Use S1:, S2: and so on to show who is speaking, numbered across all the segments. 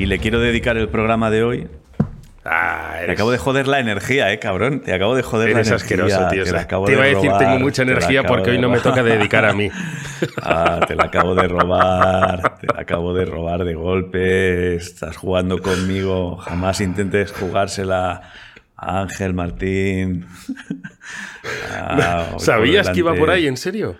S1: Y le quiero dedicar el programa de hoy. Te
S2: eres-
S1: acabo de joder la energía, eh, cabrón. Te acabo de joder
S2: Eres
S1: la energía.
S2: asqueroso, tío.
S1: Te la acabo
S2: Te
S1: de
S2: iba a decir,
S1: robar,
S2: tengo mucha energía porque hoy no me toca dedicar a mí.
S1: Ah, te la acabo de robar, te la acabo de robar de golpe, estás jugando conmigo, jamás intentes jugársela a Ángel Martín. Ah,
S2: ¿Sabías que iba por ahí, en serio?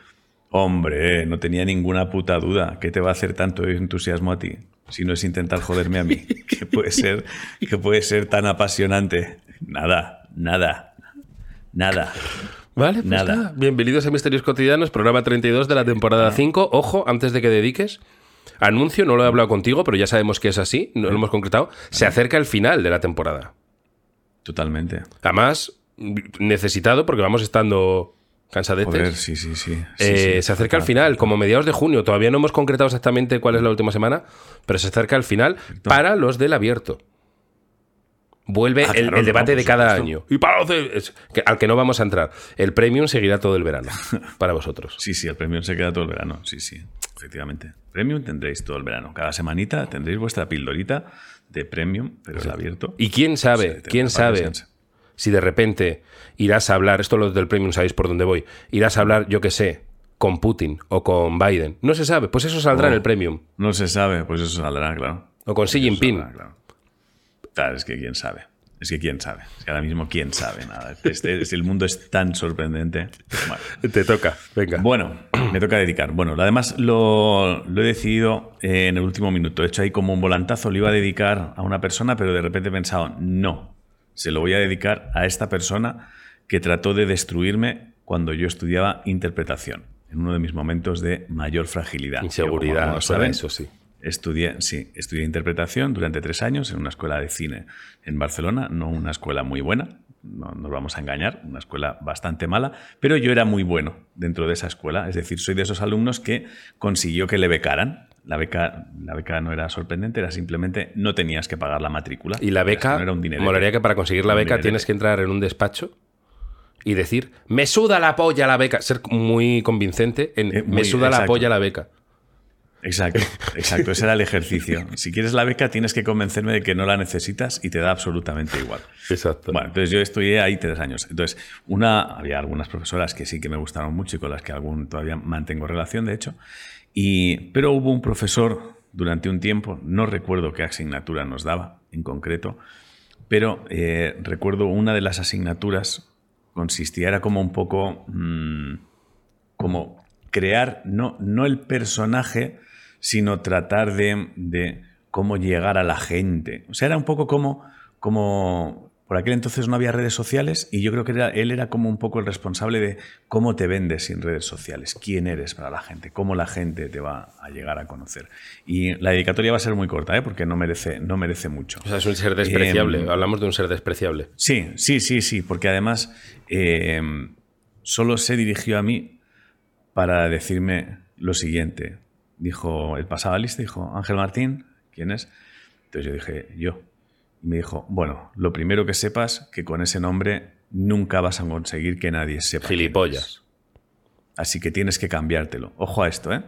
S1: Hombre, no tenía ninguna puta duda. ¿Qué te va a hacer tanto entusiasmo a ti? Si no es intentar joderme a mí. ¿Qué puede ser, qué puede ser tan apasionante? Nada, nada, nada.
S2: Vale, pues
S1: Nada.
S2: nada. Bienvenidos a Misterios Cotidianos, programa 32 de la temporada 5. Ojo, antes de que dediques, anuncio, no lo he hablado contigo, pero ya sabemos que es así, no lo hemos concretado. Se acerca el final de la temporada.
S1: Totalmente.
S2: Además, necesitado porque vamos estando cansadetes.
S1: Joder, sí, sí, sí. Sí,
S2: Eh,
S1: sí.
S2: se acerca el final, como mediados de junio. Todavía no hemos concretado exactamente cuál es la última semana, pero se acerca el final para los del abierto. Vuelve
S1: Ah,
S2: el,
S1: claro,
S2: el debate
S1: no,
S2: de cada
S1: supuesto.
S2: año. Y para los de- es- que- al que no vamos a entrar. El premium seguirá todo el verano para vosotros.
S1: Sí, sí, el premium se queda todo el verano. Sí, sí, efectivamente. Premium tendréis todo el verano. Cada semanita tendréis vuestra pildorita de premium, pero el abierto.
S2: Y quién sabe, quién sabe. Si de repente irás a hablar, esto los del premium sabéis por dónde voy, irás a hablar, yo qué sé, con Putin o con Biden. No se sabe, pues eso saldrá en
S1: Oh.
S2: el premium.
S1: No se sabe, pues eso saldrá, claro.
S2: O con Xi Jinping.
S1: saldrá, claro. Claro, es que quién sabe. Es que quién sabe. Es que ahora mismo quién sabe nada. Este, este- el mundo es tan sorprendente. Bueno.
S2: Te toca, venga.
S1: Bueno, me toca dedicar. Bueno, lo además lo, lo he decidido eh, en el último minuto. He hecho ahí como un volantazo, lo iba a dedicar a una persona, pero de repente he pensado, no, se lo voy a dedicar a esta persona que trató de destruirme cuando yo estudiaba interpretación, en uno de mis momentos de mayor fragilidad.
S2: Inseguridad, fuera
S1: saben,
S2: eso sí.
S1: Estudié, sí, estudié interpretación durante tres años en una escuela de cine en Barcelona, no una escuela muy buena, no nos vamos a engañar, una escuela bastante mala, pero yo era muy bueno dentro de esa escuela, es decir, soy de esos alumnos que consiguió que le becaran. La beca, la beca no era sorprendente, era simplemente no tenías que pagar la matrícula.
S2: Y la beca,
S1: no era un dinero.
S2: molaría que para conseguir la beca tienes que entrar en un despacho y decir, me suda la polla la beca. Ser muy convincente en,
S1: Eh, muy-
S2: me suda la polla la beca.
S1: Exacto, exacto, ese era el ejercicio. Si quieres la beca tienes que convencerme de que no la necesitas y te da absolutamente igual.
S2: Exacto.
S1: Bueno, entonces yo estudié ahí tres años. Entonces, una, había algunas profesoras que sí que me gustaron mucho y con las que algún todavía mantengo relación, de hecho. Pero hubo un profesor durante un tiempo, no recuerdo qué asignatura nos daba en concreto, pero eh, recuerdo una de las asignaturas consistía, era como un poco mm, como crear no, no el personaje, sino tratar de, de cómo llegar a la gente. O sea, era un poco como, como por aquel entonces no había redes sociales y yo creo que era, él era como un poco el responsable de cómo te vendes sin redes sociales, quién eres para la gente, cómo la gente te va a llegar a conocer. Y la dedicatoria va a ser muy corta, ¿eh? porque no merece, no merece mucho.
S2: O sea, es un ser despreciable.
S1: Em,
S2: Hablamos de un ser despreciable.
S1: Sí, sí, sí, sí, porque además eh, solo se dirigió a mí para decirme lo siguiente. Dijo, él pasaba lista, dijo, Ángel Martín, ¿quién es? Entonces yo dije, yo. Y me dijo, bueno, lo primero que sepas que con ese nombre nunca vas a conseguir que nadie sepa.
S2: Gilipollas.
S1: Así que tienes que cambiártelo. Ojo a esto, ¿eh?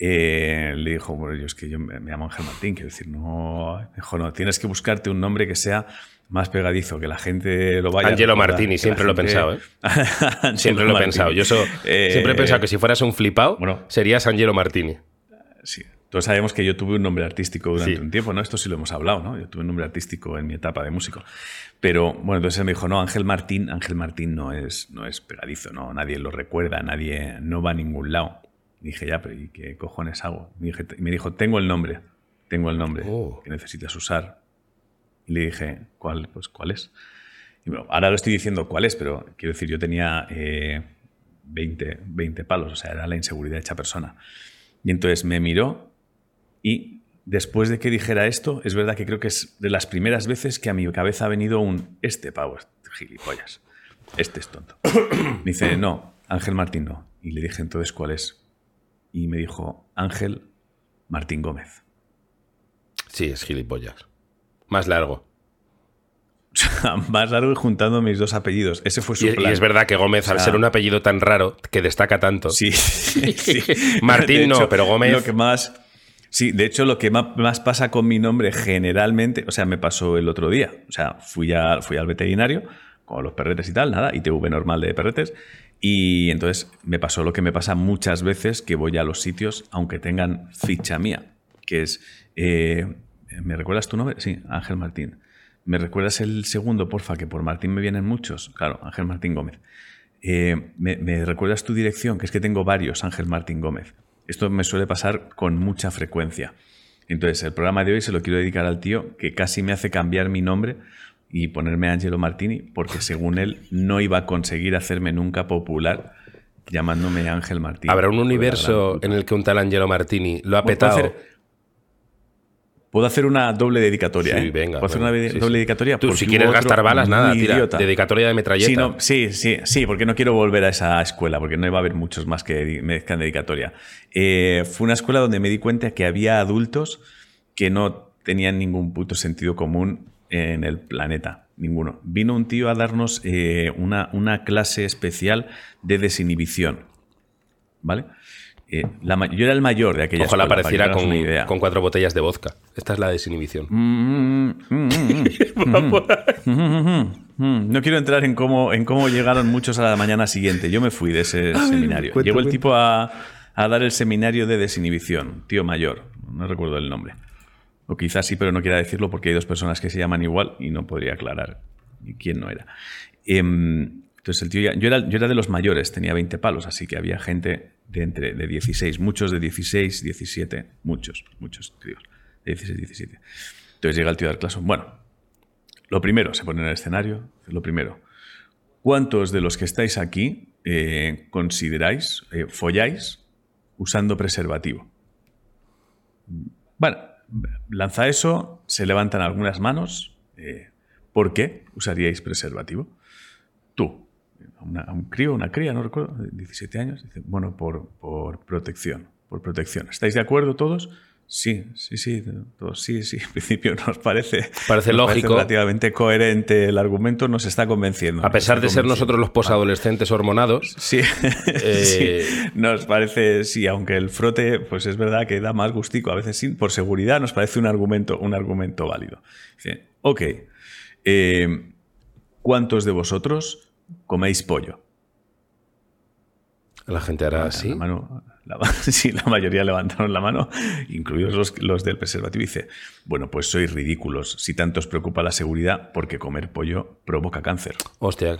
S1: Eh, le dijo, bueno, yo es que yo me, me llamo Ángel Martín, quiero decir, no, me dijo, no, tienes que buscarte un nombre que sea más pegadizo, que la gente lo vaya a
S2: Angelo Martini, siempre lo he pensado, ¿eh? Siempre lo he pensado. Yo so-
S1: Eh,
S2: siempre he pensado que si fueras un flipado,
S1: bueno.
S2: serías Angelo Martini.
S1: Sí. Todos sabemos que yo tuve un nombre artístico durante
S2: Sí.
S1: un tiempo, ¿no? Esto sí lo hemos hablado, ¿no? Yo tuve un nombre artístico en mi etapa de músico. Pero bueno, entonces él me dijo, no, Ángel Martín, Ángel Martín no es, no es pegadizo, no, nadie lo recuerda, nadie, no va a ningún lado. dije, ya, pero ¿y qué cojones hago? Y dije- y me dijo, tengo el nombre, tengo el nombre
S2: Oh.
S1: que necesitas usar. Y le dije, ¿cuál? Pues, ¿cuál es? Y bueno, ahora lo estoy diciendo cuál es, pero quiero decir, yo tenía eh, 20, 20 palos, o sea, era la inseguridad hecha persona. Y entonces me miró y después de que dijera esto, es verdad que creo que es de las primeras veces que a mi cabeza ha venido un este pavo, gilipollas. este es tonto. Me dice, no, Ángel Martín no. Y le dije entonces cuál es. Y me dijo, Ángel Martín Gómez.
S2: Sí, es gilipollas. Más largo.
S1: Más largo y juntando mis dos apellidos. Ese fue su
S2: Y, y
S1: plan.
S2: es verdad que Gómez, al
S1: O sea-
S2: ser un apellido tan raro, que destaca tanto.
S1: Sí. sí.
S2: Martín
S1: De
S2: no, pero Gómez-
S1: Lo que más. Sí, de hecho, lo que más pasa con mi nombre generalmente, o sea, me pasó el otro día. O sea, fui, fui al veterinario con los perretes y tal, nada, ITV normal de perretes. Y entonces me pasó lo que me pasa muchas veces que voy a los sitios, aunque tengan ficha mía, que es. eh, ¿Me recuerdas tu nombre? Sí, Ángel Martín. ¿Me recuerdas el segundo, porfa? Que por Martín me vienen muchos. Claro, Ángel Martín Gómez. Eh, ¿me, me recuerdas tu dirección? Que es que tengo varios, Ángel Martín Gómez. Esto me suele pasar con mucha frecuencia. Entonces, el programa de hoy se lo quiero dedicar al tío que casi me hace cambiar mi nombre y ponerme Angelo Martini, porque según él no iba a conseguir hacerme nunca popular llamándome Ángel Martín.
S2: Habrá un universo en el que un tal Angelo Martini lo ha
S1: ¿Puedo
S2: petado.
S1: hacer- Puedo hacer una doble dedicatoria.
S2: Sí,
S1: ¿eh?
S2: venga,
S1: ¿Puedo hacer
S2: venga,
S1: una
S2: sí,
S1: doble
S2: sí.
S1: dedicatoria?
S2: Tú, si quieres gastar balas, nada, tira.
S1: idiota.
S2: Dedicatoria de metralleta.
S1: Sí, no, sí, sí, sí, porque no quiero volver a esa escuela, porque no iba a haber muchos más que merezcan dedicatoria. Eh, fue una escuela donde me di cuenta que había adultos que no tenían ningún puto sentido común en el planeta, ninguno. Vino un tío a darnos eh, una, una clase especial de desinhibición, ¿vale? Eh, la yo era el mayor de aquella
S2: Ojalá
S1: escuela,
S2: apareciera con,
S1: idea.
S2: con cuatro botellas de vodka. Esta es la desinhibición.
S1: Mm, mm, mm, mm. Mm, No quiero entrar en cómo, en cómo llegaron muchos a la mañana siguiente. Yo me fui de ese seminario.
S2: cuenta,
S1: Llegó el tipo a, a dar el seminario de desinhibición, tío mayor, no recuerdo el nombre. O quizás sí, pero no quiera decirlo porque hay dos personas que se llaman igual y no podría aclarar quién no era. Em, entonces el tío ya- yo, era, de los mayores, tenía 20 palos, así que había gente de entre de 16, muchos de 16, 17, muchos, muchos tíos, de 16, 17. Entonces llega el tío dar clase. Bueno, lo primero, se pone en el escenario, lo primero. ¿Cuántos de los que estáis aquí eh, consideráis, eh, folláis usando preservativo? Bueno, lanza eso, se levantan algunas manos. eh, ¿Por qué usaríais preservativo? Tú, una- a un crío, una cría, no recuerdo, de 17 años, dice, bueno, por, por protección, por protección. ¿Estáis de acuerdo todos? Sí, sí, sí, todos, sí, sí. En principio nos parece,
S2: Parece
S1: nos
S2: lógico.
S1: relativamente coherente el argumento, nos está convenciendo.
S2: A pesar de ser nosotros los posadolescentes hormonados,
S1: Sí,
S2: Eh,
S1: sí, nos parece, sí, aunque el frote, pues es verdad que da más gustico, a veces sí, por seguridad nos parece un argumento, un argumento válido. Dice, ok, eh, ¿cuántos de vosotros coméis pollo?
S2: la gente hará
S1: La
S2: así.
S1: mano, la, sí, la mayoría levantaron la mano, incluidos los, los del preservativo. Y dice, bueno, pues sois ridículos si tanto os preocupa la seguridad porque comer pollo provoca cáncer.
S2: Hostia,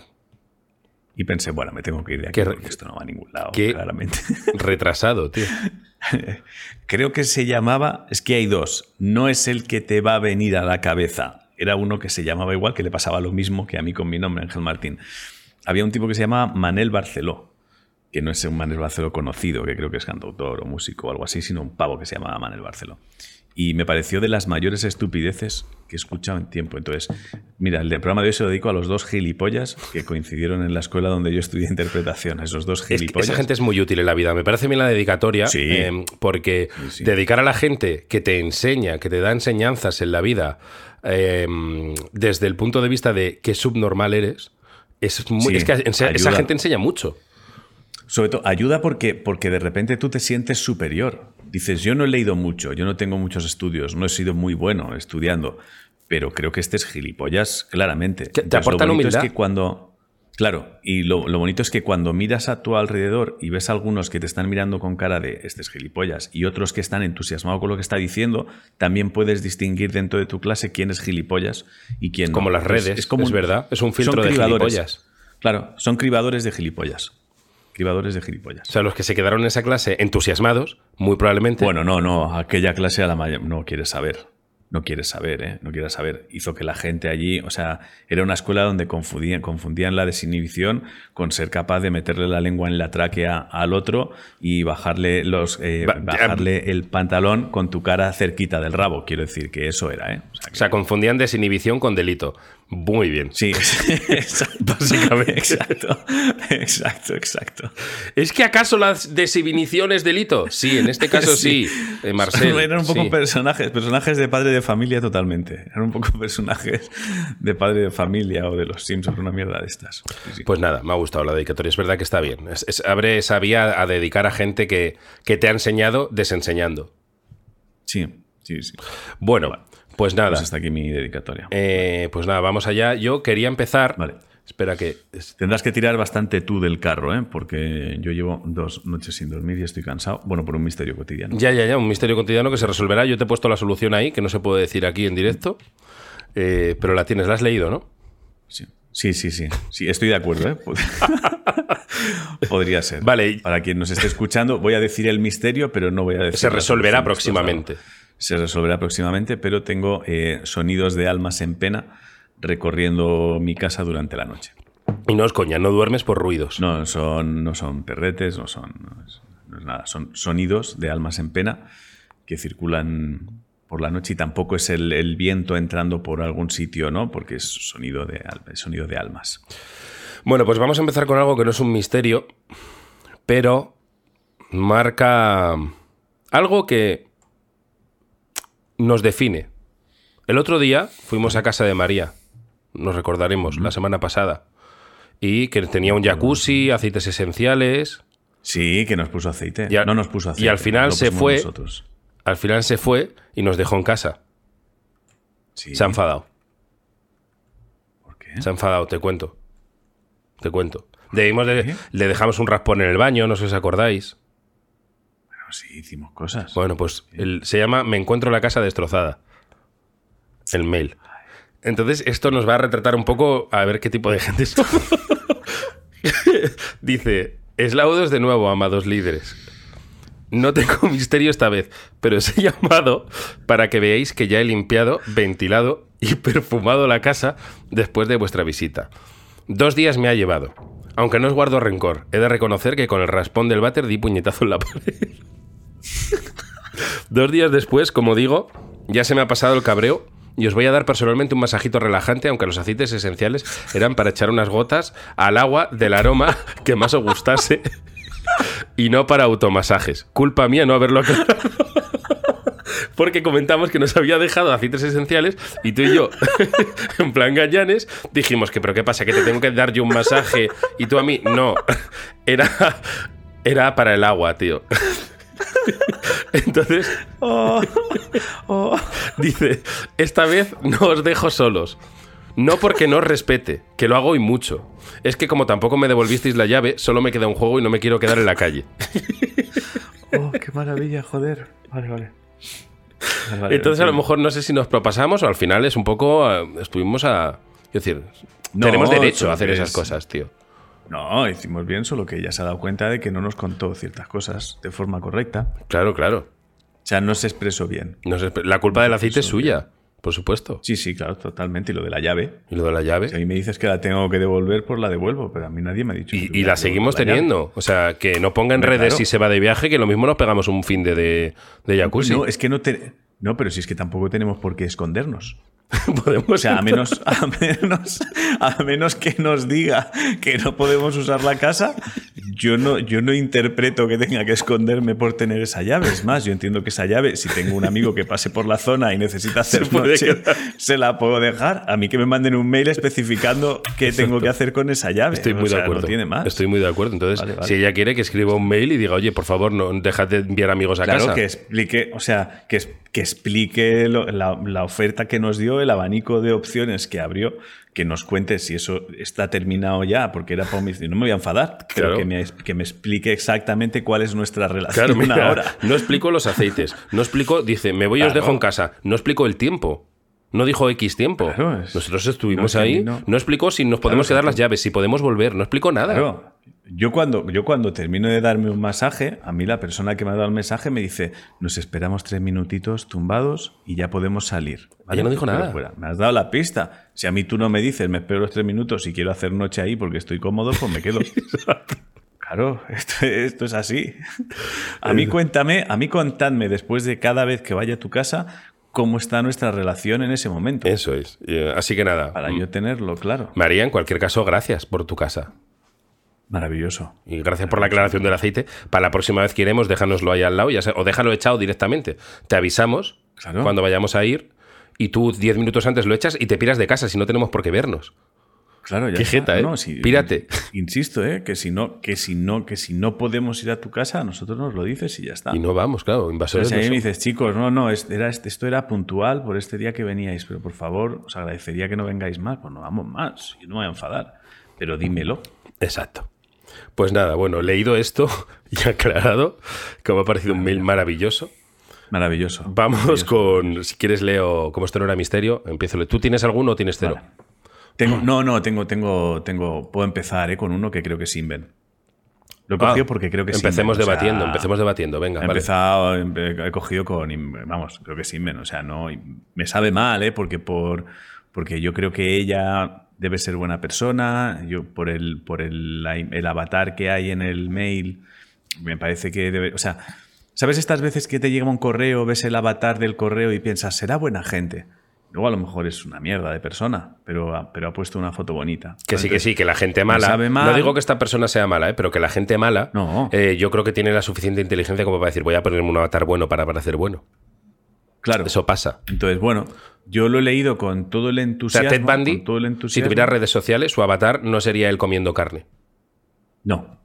S1: Y pensé, bueno, me tengo que ir de aquí
S2: Qué-
S1: porque esto no va a ningún lado,
S2: qué-
S1: claramente.
S2: retrasado, tío.
S1: Creo que se llamaba, es que hay dos, no es el que te va a venir a la cabeza. Era uno que se llamaba igual, que le pasaba lo mismo que a mí con mi nombre, Ángel Martín. Había un tipo que se llamaba Manel Barceló, que no es un Manel Barceló conocido, que creo que es cantautor o músico o algo así, sino un pavo que se llamaba Manel Barceló. Y me pareció de las mayores estupideces que he escuchado en tiempo. Entonces, mira, el programa de hoy se lo dedico a los dos gilipollas que coincidieron en la escuela donde yo estudié interpretación. Esos dos
S2: Es que
S1: gilipollas.
S2: esa gente es muy útil en la vida. Me parece bien la dedicatoria,
S1: Sí.
S2: eh, porque
S1: Sí, sí.
S2: dedicar a la gente que te enseña, que te da enseñanzas en la vida, eh, desde el punto de vista de qué subnormal eres, es, muy-
S1: Sí,
S2: es que esa gente enseña mucho.
S1: Sobre todo, ayuda porque, porque de repente tú te sientes superior. Dices, yo no he leído mucho, yo no tengo muchos estudios, no he sido muy bueno estudiando, pero creo que este es gilipollas, claramente.
S2: te
S1: Entonces,
S2: aportan
S1: lo
S2: humildad.
S1: Es que cuando, claro, y lo, lo bonito es que cuando miras a tu alrededor y ves a algunos que te están mirando con cara de este es gilipollas y otros que están entusiasmados con lo que está diciendo, también puedes distinguir dentro de tu clase quién es gilipollas y quién no.
S2: Como las redes, es, verdad. Es un filtro de gilipollas.
S1: Claro, son cribadores de gilipollas. Cribadores de gilipollas.
S2: O sea, los que se quedaron en esa clase entusiasmados, muy probablemente.
S1: Bueno, no, no, aquella clase a la mayor no quieres saber. No quieres saber, ¿eh? No quieres saber. Hizo que la gente allí, o sea, era una escuela donde confundían, confundían la desinhibición con ser capaz de meterle la lengua en la tráquea al otro y bajarle, los, eh, bajarle el pantalón con tu cara cerquita del rabo. Quiero decir que eso era, ¿eh? O sea, que-
S2: O sea, confundían desinhibición con delito. Muy bien.
S1: Sí, exacto.
S2: Básicamente.
S1: Exacto, exacto, exacto.
S2: ¿Es que acaso la desinhibición es delito? Sí, en este caso sí, eh, Marcel.
S1: Eran un poco
S2: sí.
S1: personajes, personajes de padre de familia totalmente. Eran un poco personajes de padre de familia o de los Simpsons, una mierda de estas. Sí, sí.
S2: Pues nada, me ha gustado la dedicatoria. Es verdad que está bien. Es- es- abre esa vía a dedicar a gente que, que te ha enseñado desenseñando.
S1: sí, sí. sí.
S2: Bueno, pues nada.
S1: Pues hasta aquí mi dedicatoria.
S2: Eh, pues nada, vamos allá. Yo quería empezar.
S1: Vale.
S2: Espera que.
S1: Tendrás que tirar bastante tú del carro, ¿eh? porque yo llevo dos noches sin dormir y estoy cansado. Bueno, por un misterio cotidiano.
S2: Ya, ya, ya, un misterio cotidiano que se resolverá. Yo te he puesto la solución ahí, que no se puede decir aquí en directo. Eh, pero la tienes, la has leído, ¿no?
S1: Sí, sí, sí. Sí, Sí, estoy de acuerdo. ¿eh? Pod- Podría ser.
S2: Vale.
S1: Para quien nos esté escuchando, voy a decir el misterio, pero no voy a decir.
S2: Se resolverá próximamente.
S1: Se resolverá próximamente, pero tengo eh, sonidos de almas en pena recorriendo mi casa durante la noche.
S2: Y no es coña, no duermes por ruidos.
S1: No son, no son perretes, no son no es, no es nada, son sonidos de almas en pena que circulan por la noche y tampoco es el, el viento entrando por algún sitio, ¿no? Porque es sonido de, sonido de almas.
S2: Bueno, pues vamos a empezar con algo que no es un misterio, pero marca algo que nos define. El otro día fuimos a casa de María, nos recordaremos, la semana pasada, y que tenía un jacuzzi, aceites esenciales.
S1: Sí, que nos puso aceite.
S2: Y al-
S1: no nos puso aceite.
S2: y al final se fue-
S1: nosotros.
S2: Al final se fue y nos dejó en casa.
S1: Sí.
S2: Se ha enfadado.
S1: ¿Por qué?
S2: Se ha enfadado, te cuento. Te cuento. Le dejamos un raspón en el baño, no sé si os acordáis.
S1: Bueno, sí, hicimos cosas.
S2: Bueno, pues el- se llama Me encuentro la casa destrozada. El mail. Entonces, esto nos va a retratar un poco a ver qué tipo de gente somos. Dice, eslaudos de nuevo, amados líderes. No tengo misterio esta vez, pero os he llamado para que veáis que ya he limpiado, ventilado y perfumado la casa después de vuestra visita. Dos días me ha llevado. Aunque no os guardo rencor, he de reconocer que con el raspón del váter di puñetazo en la pared. Dos días después, como digo, ya se me ha pasado el cabreo y os voy a dar personalmente un masajito relajante, aunque los aceites esenciales eran para echar unas gotas al agua del aroma que más os gustase y no para automasajes. Culpa mía no haberlo aclarado. Porque comentamos que nos había dejado aceites esenciales y tú y yo, en plan gañanes, dijimos que, pero ¿qué pasa? ¿Que te tengo que dar yo un masaje y tú a mí? No, era, era para el agua, tío. Entonces,
S1: Oh, oh.
S2: Dice, esta vez no os dejo solos. No porque no os respete, que lo hago y mucho. Es que como tampoco me devolvisteis la llave, solo me queda un juego y no me quiero quedar en la calle.
S1: Oh, qué maravilla, joder. Vale, vale. Vale, vale,
S2: Entonces a lo mejor no sé si nos propasamos o al final es un poco... eh, estuvimos a... Es decir,
S1: No,
S2: tenemos derecho a hacer
S1: es-
S2: esas cosas, tío.
S1: No, hicimos bien, solo que ella se ha dado cuenta de que no nos contó ciertas cosas de forma correcta.
S2: Claro, claro.
S1: O sea, no se expresó bien.
S2: No la culpa del aceite es suya, por supuesto.
S1: Sí, sí, claro, totalmente. Y lo de la llave.
S2: Y lo de la llave.
S1: Si a mí me dices que la tengo que devolver, pues la devuelvo, pero a mí nadie me ha dicho. que
S2: Y, la seguimos
S1: llave.
S2: teniendo. O sea, que no ponga en
S1: Hombre,
S2: redes
S1: claro.
S2: si se va de viaje, que lo mismo nos pegamos un fin de, de, de jacuzzi.
S1: No, es que no te... No, pero si es que tampoco tenemos por qué escondernos.
S2: Podemos
S1: O sea, a menos, a menos, a menos que nos diga que no podemos usar la casa, yo no, yo no interpreto que tenga que esconderme por tener esa llave. Es más, yo entiendo que esa llave, si tengo un amigo que pase por la zona y necesita hacer
S2: Se
S1: noche, se la puedo dejar. A mí que me manden un mail especificando qué tengo que hacer con esa llave.
S2: Estoy
S1: O
S2: muy
S1: sea,
S2: de acuerdo.
S1: No tiene más.
S2: Estoy muy de acuerdo. Entonces,
S1: Vale, vale.
S2: si ella quiere que escriba un mail y diga, oye, por favor, no dejad de enviar amigos a
S1: Claro,
S2: casa.
S1: que explique, o sea, que, que explique lo- la, la oferta que nos dio, el abanico de opciones que abrió, que nos cuente si eso está terminado ya, porque era para mí, no me voy a enfadar,
S2: Claro.
S1: que me, que me explique exactamente cuál es nuestra relación
S2: Claro, mira,
S1: ahora.
S2: no explico los aceites. No explico, dice, me voy y os dejo en casa. No explico el tiempo. No dijo X tiempo.
S1: Es-
S2: Nosotros estuvimos
S1: no,
S2: ahí. No.
S1: no-
S2: explicó si nos podemos quedar las llaves, si podemos volver. No explicó nada.
S1: Yo cuando, yo cuando termino de darme un masaje, a mí la persona que me ha dado el mensaje me dice, nos esperamos tres minutitos tumbados y ya podemos salir.
S2: Ella no dijo
S1: Pero
S2: nada.
S1: fuera. Me has dado la pista. Si a mí tú no me dices, me espero los tres minutos y quiero hacer noche ahí porque estoy cómodo, pues me quedo. Claro, esto, esto es así. A mí cuéntame, a mí contadme después de cada vez que vaya a tu casa, cómo está nuestra relación en ese momento.
S2: Eso es. Eh, así que nada.
S1: Para yo tenerlo, claro.
S2: María, en cualquier caso, gracias por tu casa.
S1: Maravilloso.
S2: Y gracias por la aclaración del aceite. Para la próxima vez que iremos, déjanoslo ahí al lado ya o déjalo echado directamente. Te avisamos cuando vayamos a ir y tú 10 minutos antes lo echas y te piras de casa si no tenemos por qué vernos.
S1: Claro, ya
S2: Qué jeta, ¿eh? Pírate.
S1: Insisto, ¿eh? Que si, no, que, si no, que si no podemos ir a tu casa, nosotros nos lo dices y ya está.
S2: Y no vamos, claro, invasores.
S1: a mí me dices, chicos, no, no, era, esto era puntual por este día que veníais, pero por favor, os agradecería que no vengáis más. Pues no vamos más, yo no me voy a enfadar, pero dímelo.
S2: Exacto. Pues nada, bueno, leído esto y aclarado, que me ha parecido un mail maravilloso.
S1: Maravilloso.
S2: Vamos con, si quieres leo, como esto no era misterio, empiezo. ¿Tú tienes alguno o tienes cero?
S1: Tengo, no, no, tengo, tengo, tengo, puedo empezar eh, con uno que creo que es Inven. Lo he cogido ah, porque creo que
S2: es Empecemos debatiendo, empecemos debatiendo, venga.
S1: He empezado, he cogido con, vamos, creo que es Inven. O sea, no, me sabe mal, ¿eh? Porque, por, porque yo creo que ella debe ser buena persona. Yo, por el, por el, el avatar que hay en el mail, me parece que debe. O sea, ¿sabes estas veces que te llega un correo, ves el avatar del correo y piensas, será buena gente? Luego a lo mejor es una mierda de persona, pero, pero ha puesto una foto bonita.
S2: Que sí, que sí, que la gente mala. No digo que esta persona sea mala, ¿eh? pero que la gente mala,
S1: no.
S2: Eh, yo creo que tiene la suficiente inteligencia como para decir, voy a ponerme un avatar bueno para parecer bueno.
S1: Claro.
S2: Eso pasa.
S1: Entonces, bueno, yo lo he leído con todo el entusiasmo.
S2: O sea, Ted Bundy, si tuviera redes sociales, su avatar no sería él comiendo carne.
S1: No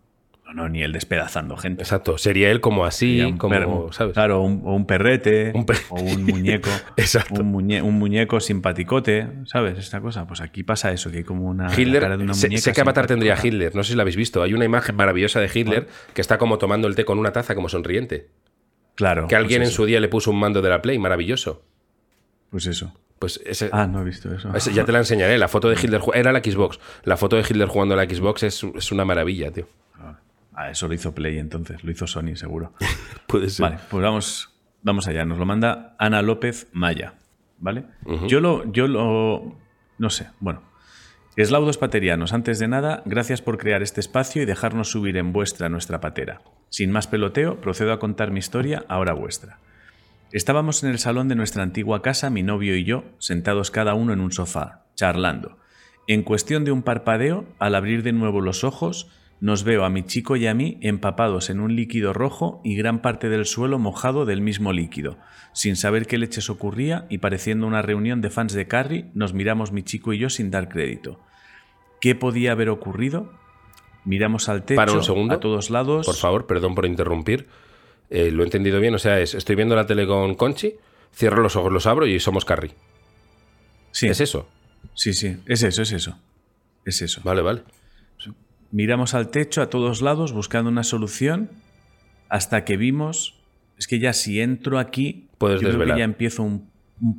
S1: no, ni él despedazando gente.
S2: Exacto, sería él como así, como, ¿sabes?
S1: Claro, un, o un perrete, o un muñeco.
S2: Exacto.
S1: Un, muñeco simpaticote, ¿sabes? Esta cosa. Pues aquí pasa eso, que hay como una
S2: Hitler,
S1: cara de una muñeca.
S2: Sé, qué avatar tendría Hitler, no sé si lo habéis visto. Hay una imagen maravillosa de Hitler que está como tomando el té con una taza, como sonriente.
S1: Claro.
S2: Que alguien pues en su día le puso un mando de la Play, maravilloso.
S1: Pues eso.
S2: Pues ese,
S1: ah, no he visto eso.
S2: ya te la enseñaré. La foto de Hitler. Era la Xbox. La foto de Hitler jugando a la Xbox es, es una maravilla, tío.
S1: Ah, eso lo hizo Play entonces, lo hizo Sony seguro.
S2: Puede ser.
S1: Vale, pues vamos, vamos allá. Nos lo manda Ana López Maya, ¿vale? Yo lo, yo lo, no sé, bueno. Eslaudos paterianos, antes de nada, gracias por crear este espacio y dejarnos subir en vuestra nuestra patera. Sin más peloteo, procedo a contar mi historia, ahora vuestra. Estábamos en el salón de nuestra antigua casa, mi novio y yo, sentados cada uno en un sofá, charlando. En cuestión de un parpadeo, al abrir de nuevo los ojos, nos veo a mi chico y a mí empapados en un líquido rojo y gran parte del suelo mojado del mismo líquido. Sin saber qué leches ocurría y pareciendo una reunión de fans de Carrie, nos miramos mi chico y yo sin dar crédito. ¿Qué podía haber ocurrido? Miramos al techo,
S2: Para un segundo,
S1: a todos lados.
S2: Por favor, perdón por interrumpir. Eh, lo he entendido bien. O sea, es, estoy viendo la tele con Conchi, cierro los ojos, los abro y somos Carrie.
S1: Sí.
S2: ¿Es eso?
S1: Sí, sí, es eso, es eso. Es eso.
S2: Vale, vale.
S1: Miramos al techo a todos lados buscando una solución hasta que vimos, es que ya si entro aquí,
S2: Puedes
S1: yo
S2: desvelar.
S1: Creo que ya empiezo un,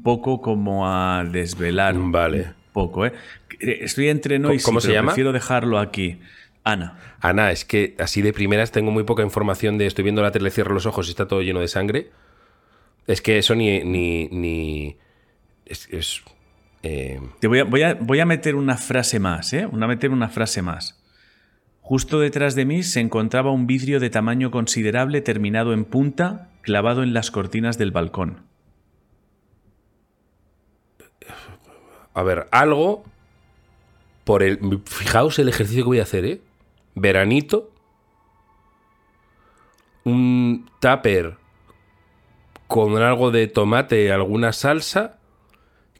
S1: poco como a desvelar.
S2: Vale.
S1: Un poco, ¿eh? Estoy entre no y
S2: ¿Cómo se llama?
S1: Prefiero dejarlo aquí. Ana.
S2: Ana, es que así de primeras tengo muy poca información de estoy viendo la tele, cierro los ojos y está todo lleno de sangre. Es que eso ni. ni, ni es.
S1: Eh, Te voy a, voy, a, voy a meter una frase más, ¿eh? Voy a meter una frase más. Justo detrás de mí se encontraba un vidrio de tamaño considerable terminado en punta, clavado en las cortinas del balcón.
S2: A ver, algo por el... Fijaos el ejercicio que voy a hacer, ¿eh? Veranito. Un tupper con algo de tomate, alguna salsa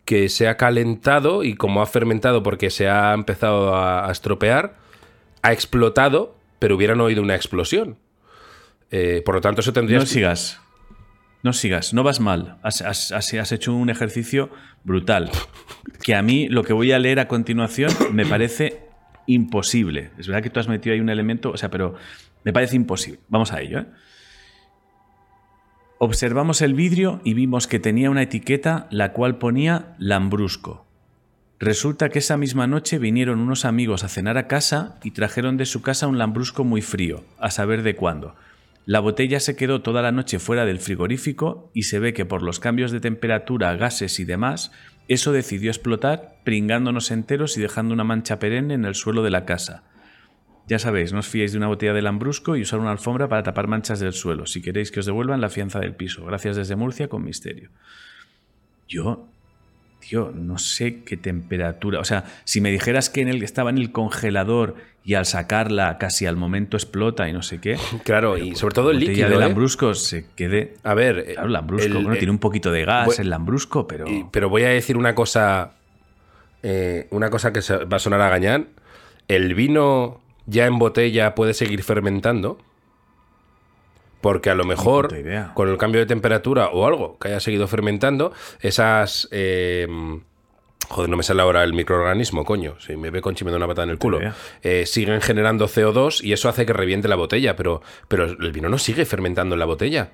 S2: que se ha calentado y como ha fermentado porque se ha empezado a, a estropear, ha explotado, pero hubieran oído una explosión. Eh, por lo tanto, eso tendría...
S1: No sigas. No sigas, no vas mal. Has, hecho un ejercicio brutal. Que a mí lo que voy a leer a continuación me parece imposible. Es verdad que tú has metido ahí un elemento, o sea, pero me parece imposible. Vamos a ello. ¿eh? Observamos el vidrio y vimos que tenía una etiqueta la cual ponía Lambrusco. Resulta que esa misma noche vinieron unos amigos a cenar a casa y trajeron de su casa un lambrusco muy frío, a saber de cuándo. La botella se quedó toda la noche fuera del frigorífico y se ve que por los cambios de temperatura, gases y demás, eso decidió explotar, pringándonos enteros y dejando una mancha perenne en el suelo de la casa. Ya sabéis, no os fiéis de una botella de lambrusco y usar una alfombra para tapar manchas del suelo, si queréis que os devuelvan la fianza del piso. Gracias desde Murcia con misterio. yo, tío, no sé qué temperatura. O sea, si me dijeras que en el, estaba en el congelador y al sacarla casi al momento explota y no sé qué.
S2: Claro, y sobre todo el líquido.
S1: de
S2: ¿eh?
S1: lambrusco se quede.
S2: A ver,
S1: Claro, lambrusco.
S2: el-
S1: bueno,
S2: eh,
S1: tiene un poquito de gas
S2: voy-
S1: el lambrusco, pero.
S2: Y- pero voy a decir una cosa. eh, una cosa que va a sonar a gañán. El vino ya en botella puede seguir fermentando. Porque a lo mejor, con el cambio de temperatura o algo que haya seguido fermentando, esas. eh, joder, no me sale ahora el microorganismo, coño. Si me ve Conchi me da una patada en el culo. Eh, siguen generando CO2 y eso hace que reviente la botella. Pero, pero el vino no sigue fermentando en la botella.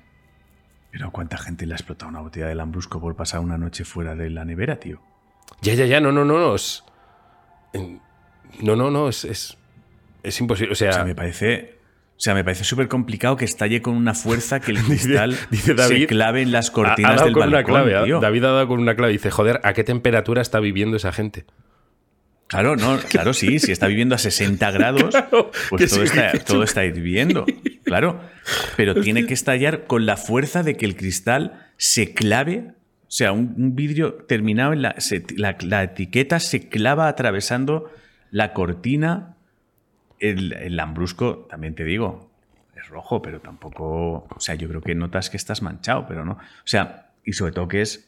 S1: Pero ¿cuánta gente le ha explotado una botella de lambrusco por pasar una noche fuera de la nevera, tío?
S2: Ya, ya, ya, no, no, no, no. Es, en- no, no, no, es, es, es imposible. O sea,
S1: O sea, me parece. O sea, me parece súper complicado que estalle con una fuerza que el cristal
S2: dice David,
S1: se clave en las
S2: ha- ha
S1: cortinas
S2: dado
S1: del
S2: con una
S1: balcón,
S2: clave. ¿eh?
S1: tío.
S2: David ha dado con una clave. Dice, joder, ¿a qué temperatura está viviendo esa gente?
S1: Claro, no, claro, sí, si está viviendo a 60 grados, pues todo
S2: sí,
S1: está, todo está hirviendo, claro. Pero tiene que estallar con la fuerza de que el cristal se clave, o sea, un, un vidrio terminado en la, se- la, la etiqueta se clava atravesando la cortina. El, el lambrusco, también te digo, es rojo, pero tampoco, o sea, yo creo que notas que estás manchado, pero no. O sea, y sobre todo que es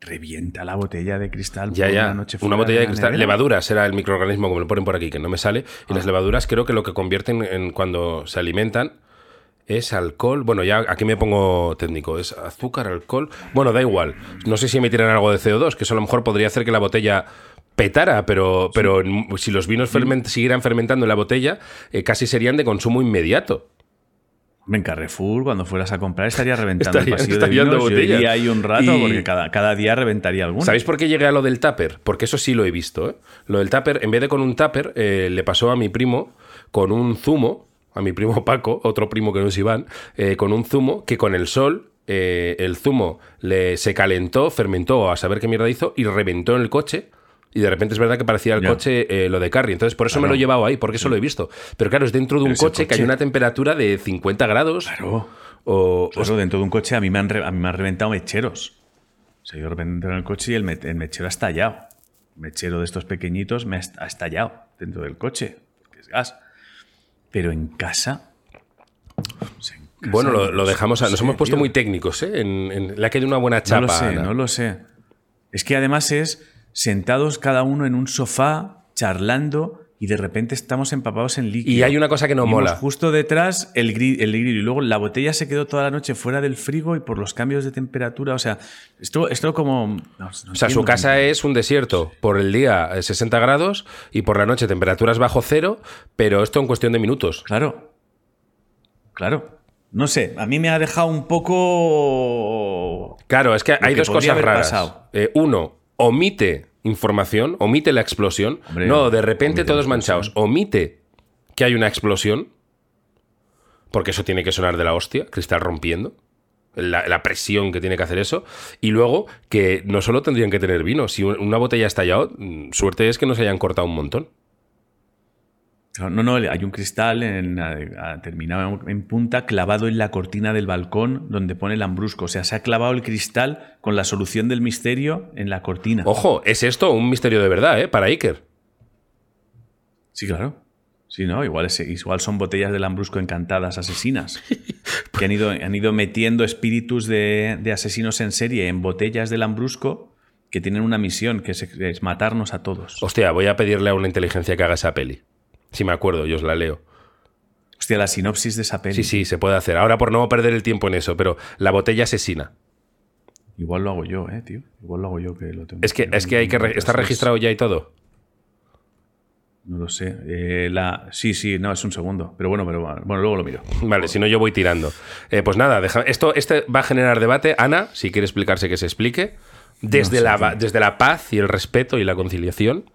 S1: revienta la botella de cristal.
S2: Ya,
S1: por
S2: ya.
S1: Una, noche
S2: Una botella de cristal.
S1: nevera.
S2: Levaduras era el microorganismo, como lo ponen por aquí, que no me sale. Y las
S1: Ah.
S2: levaduras creo que lo que convierten en cuando se alimentan es alcohol. Bueno, ya aquí me pongo técnico. Es azúcar, alcohol. Bueno, da igual. No sé si emitirán algo de CO2, que eso a lo mejor podría hacer que la botella petara, pero, pero si los vinos ferment- siguieran fermentando en la botella, eh, casi serían de consumo inmediato.
S1: En Carrefour, cuando fueras a comprar, estaría reventando
S2: Estaría-
S1: el pasillo de vinos. Yo iría ahí un rato
S2: Y-
S1: porque cada, cada día reventaría alguno.
S2: ¿Sabéis por qué llegué a lo del tupper? Porque eso sí lo he visto. ¿eh? Lo del tupper, en vez de con un tupper, eh, le pasó a mi primo con un zumo, a mi primo Paco, otro primo que no es Iván, eh, con un zumo que con el sol, el zumo le, se calentó, fermentó, a saber qué mierda hizo, y reventó en el coche. Y de repente es verdad que parecía el
S1: Ya.
S2: coche eh, lo de Carrie. Entonces, por eso me
S1: Claro.
S2: lo he llevado ahí, porque eso lo he visto. Pero claro, es dentro de un
S1: ese
S2: coche, que hay
S1: coche-
S2: una temperatura de 50 grados.
S1: Claro.
S2: O,
S1: Claro, dentro de un coche a mí me han, re- a mí me han reventado mecheros. O sea, yo de repente entro en el coche y el, me- el mechero ha estallado. Un mechero de estos pequeñitos me ha est- ha estallado dentro del coche, que es gas. Pero en casa... o sea, en casa
S2: bueno, lo, lo dejamos. a-
S1: no
S2: nos
S1: sé,
S2: hemos puesto
S1: tío.
S2: muy técnicos, ¿eh? En, en- le ha quedado una buena chapa.
S1: No lo sé,
S2: Ana.
S1: no lo sé. Es que además es sentados cada uno en un sofá, charlando, y de repente estamos empapados en líquido.
S2: Y hay una cosa que no mola.
S1: Justo detrás el grillo, el grillo. Y luego la botella se quedó toda la noche fuera del frigo y por los cambios de temperatura. O sea, esto, esto como. no- no
S2: O sea, su casa es un desierto. Por el día eh, 60 grados y por la noche temperaturas bajo cero, pero esto en cuestión de minutos.
S1: Claro. Claro. No sé, a mí me ha dejado un poco.
S2: Claro, es que hay
S1: que
S2: dos cosas raras. Eh, uno, omite información, omite la explosión.
S1: Hombre,
S2: no, de repente todos manchados. Omite que hay una explosión, porque eso tiene que sonar de la hostia, cristal rompiendo. La, la presión que tiene que hacer eso. Y luego que no solo tendrían que tener vino. Si un- una botella ha estallado, mm, suerte es que no se hayan cortado un montón.
S1: No, no, hay un cristal en, a- a- terminado en punta clavado en la cortina del balcón donde pone el lambrusco. O sea, se ha clavado el cristal con la solución del misterio en la cortina.
S2: Ojo, es esto un misterio de verdad, ¿eh? Para Iker.
S1: Sí, claro. Sí, ¿no? Igual, es- igual son botellas de lambrusco encantadas asesinas. que han ido, han ido metiendo espíritus de, de asesinos en serie en botellas de lambrusco que tienen una misión, que es, es matarnos a todos.
S2: Hostia, voy a pedirle a una inteligencia que haga esa peli. Si me acuerdo, yo os la leo.
S1: Hostia, la sinopsis de esa peli.
S2: Sí, sí, se puede hacer. Ahora por no perder el tiempo en eso, pero la botella asesina.
S1: Igual lo hago yo, ¿eh, tío? Igual lo hago yo que lo tengo.
S2: Es que, es que hay que... re- ¿Está registrado ya y todo?
S1: No lo sé. Eh, la... Sí, sí, no, es un segundo. Pero bueno, pero bueno, luego lo miro.
S2: Vale, si no yo voy tirando. Eh, pues nada, deja- esto este va a generar debate. Ana, si quiere explicarse, que se explique. Desde,
S1: No sé,
S2: la,
S1: tío.
S2: desde la paz y el respeto y la conciliación.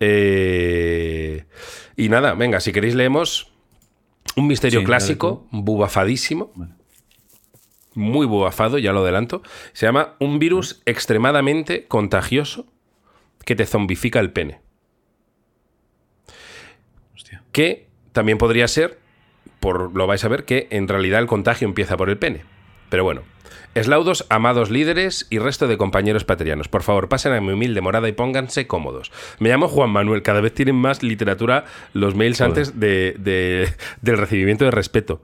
S2: Eh, y nada, venga, si queréis leemos un misterio
S1: Sí,
S2: clásico, bubafadísimo. Muy bubafado, ya lo adelanto. Se llama un virus extremadamente contagioso que te zombifica el pene.
S1: Hostia.
S2: Que también podría ser, por lo vais a ver, que en realidad el contagio empieza por el pene. Pero bueno. Eslaudos, amados líderes y resto de compañeros patrianos. Por favor, pasen a mi humilde morada y pónganse cómodos. Me llamo Juan Manuel. Cada vez tienen más literatura los mails antes de, de- del recibimiento de respeto.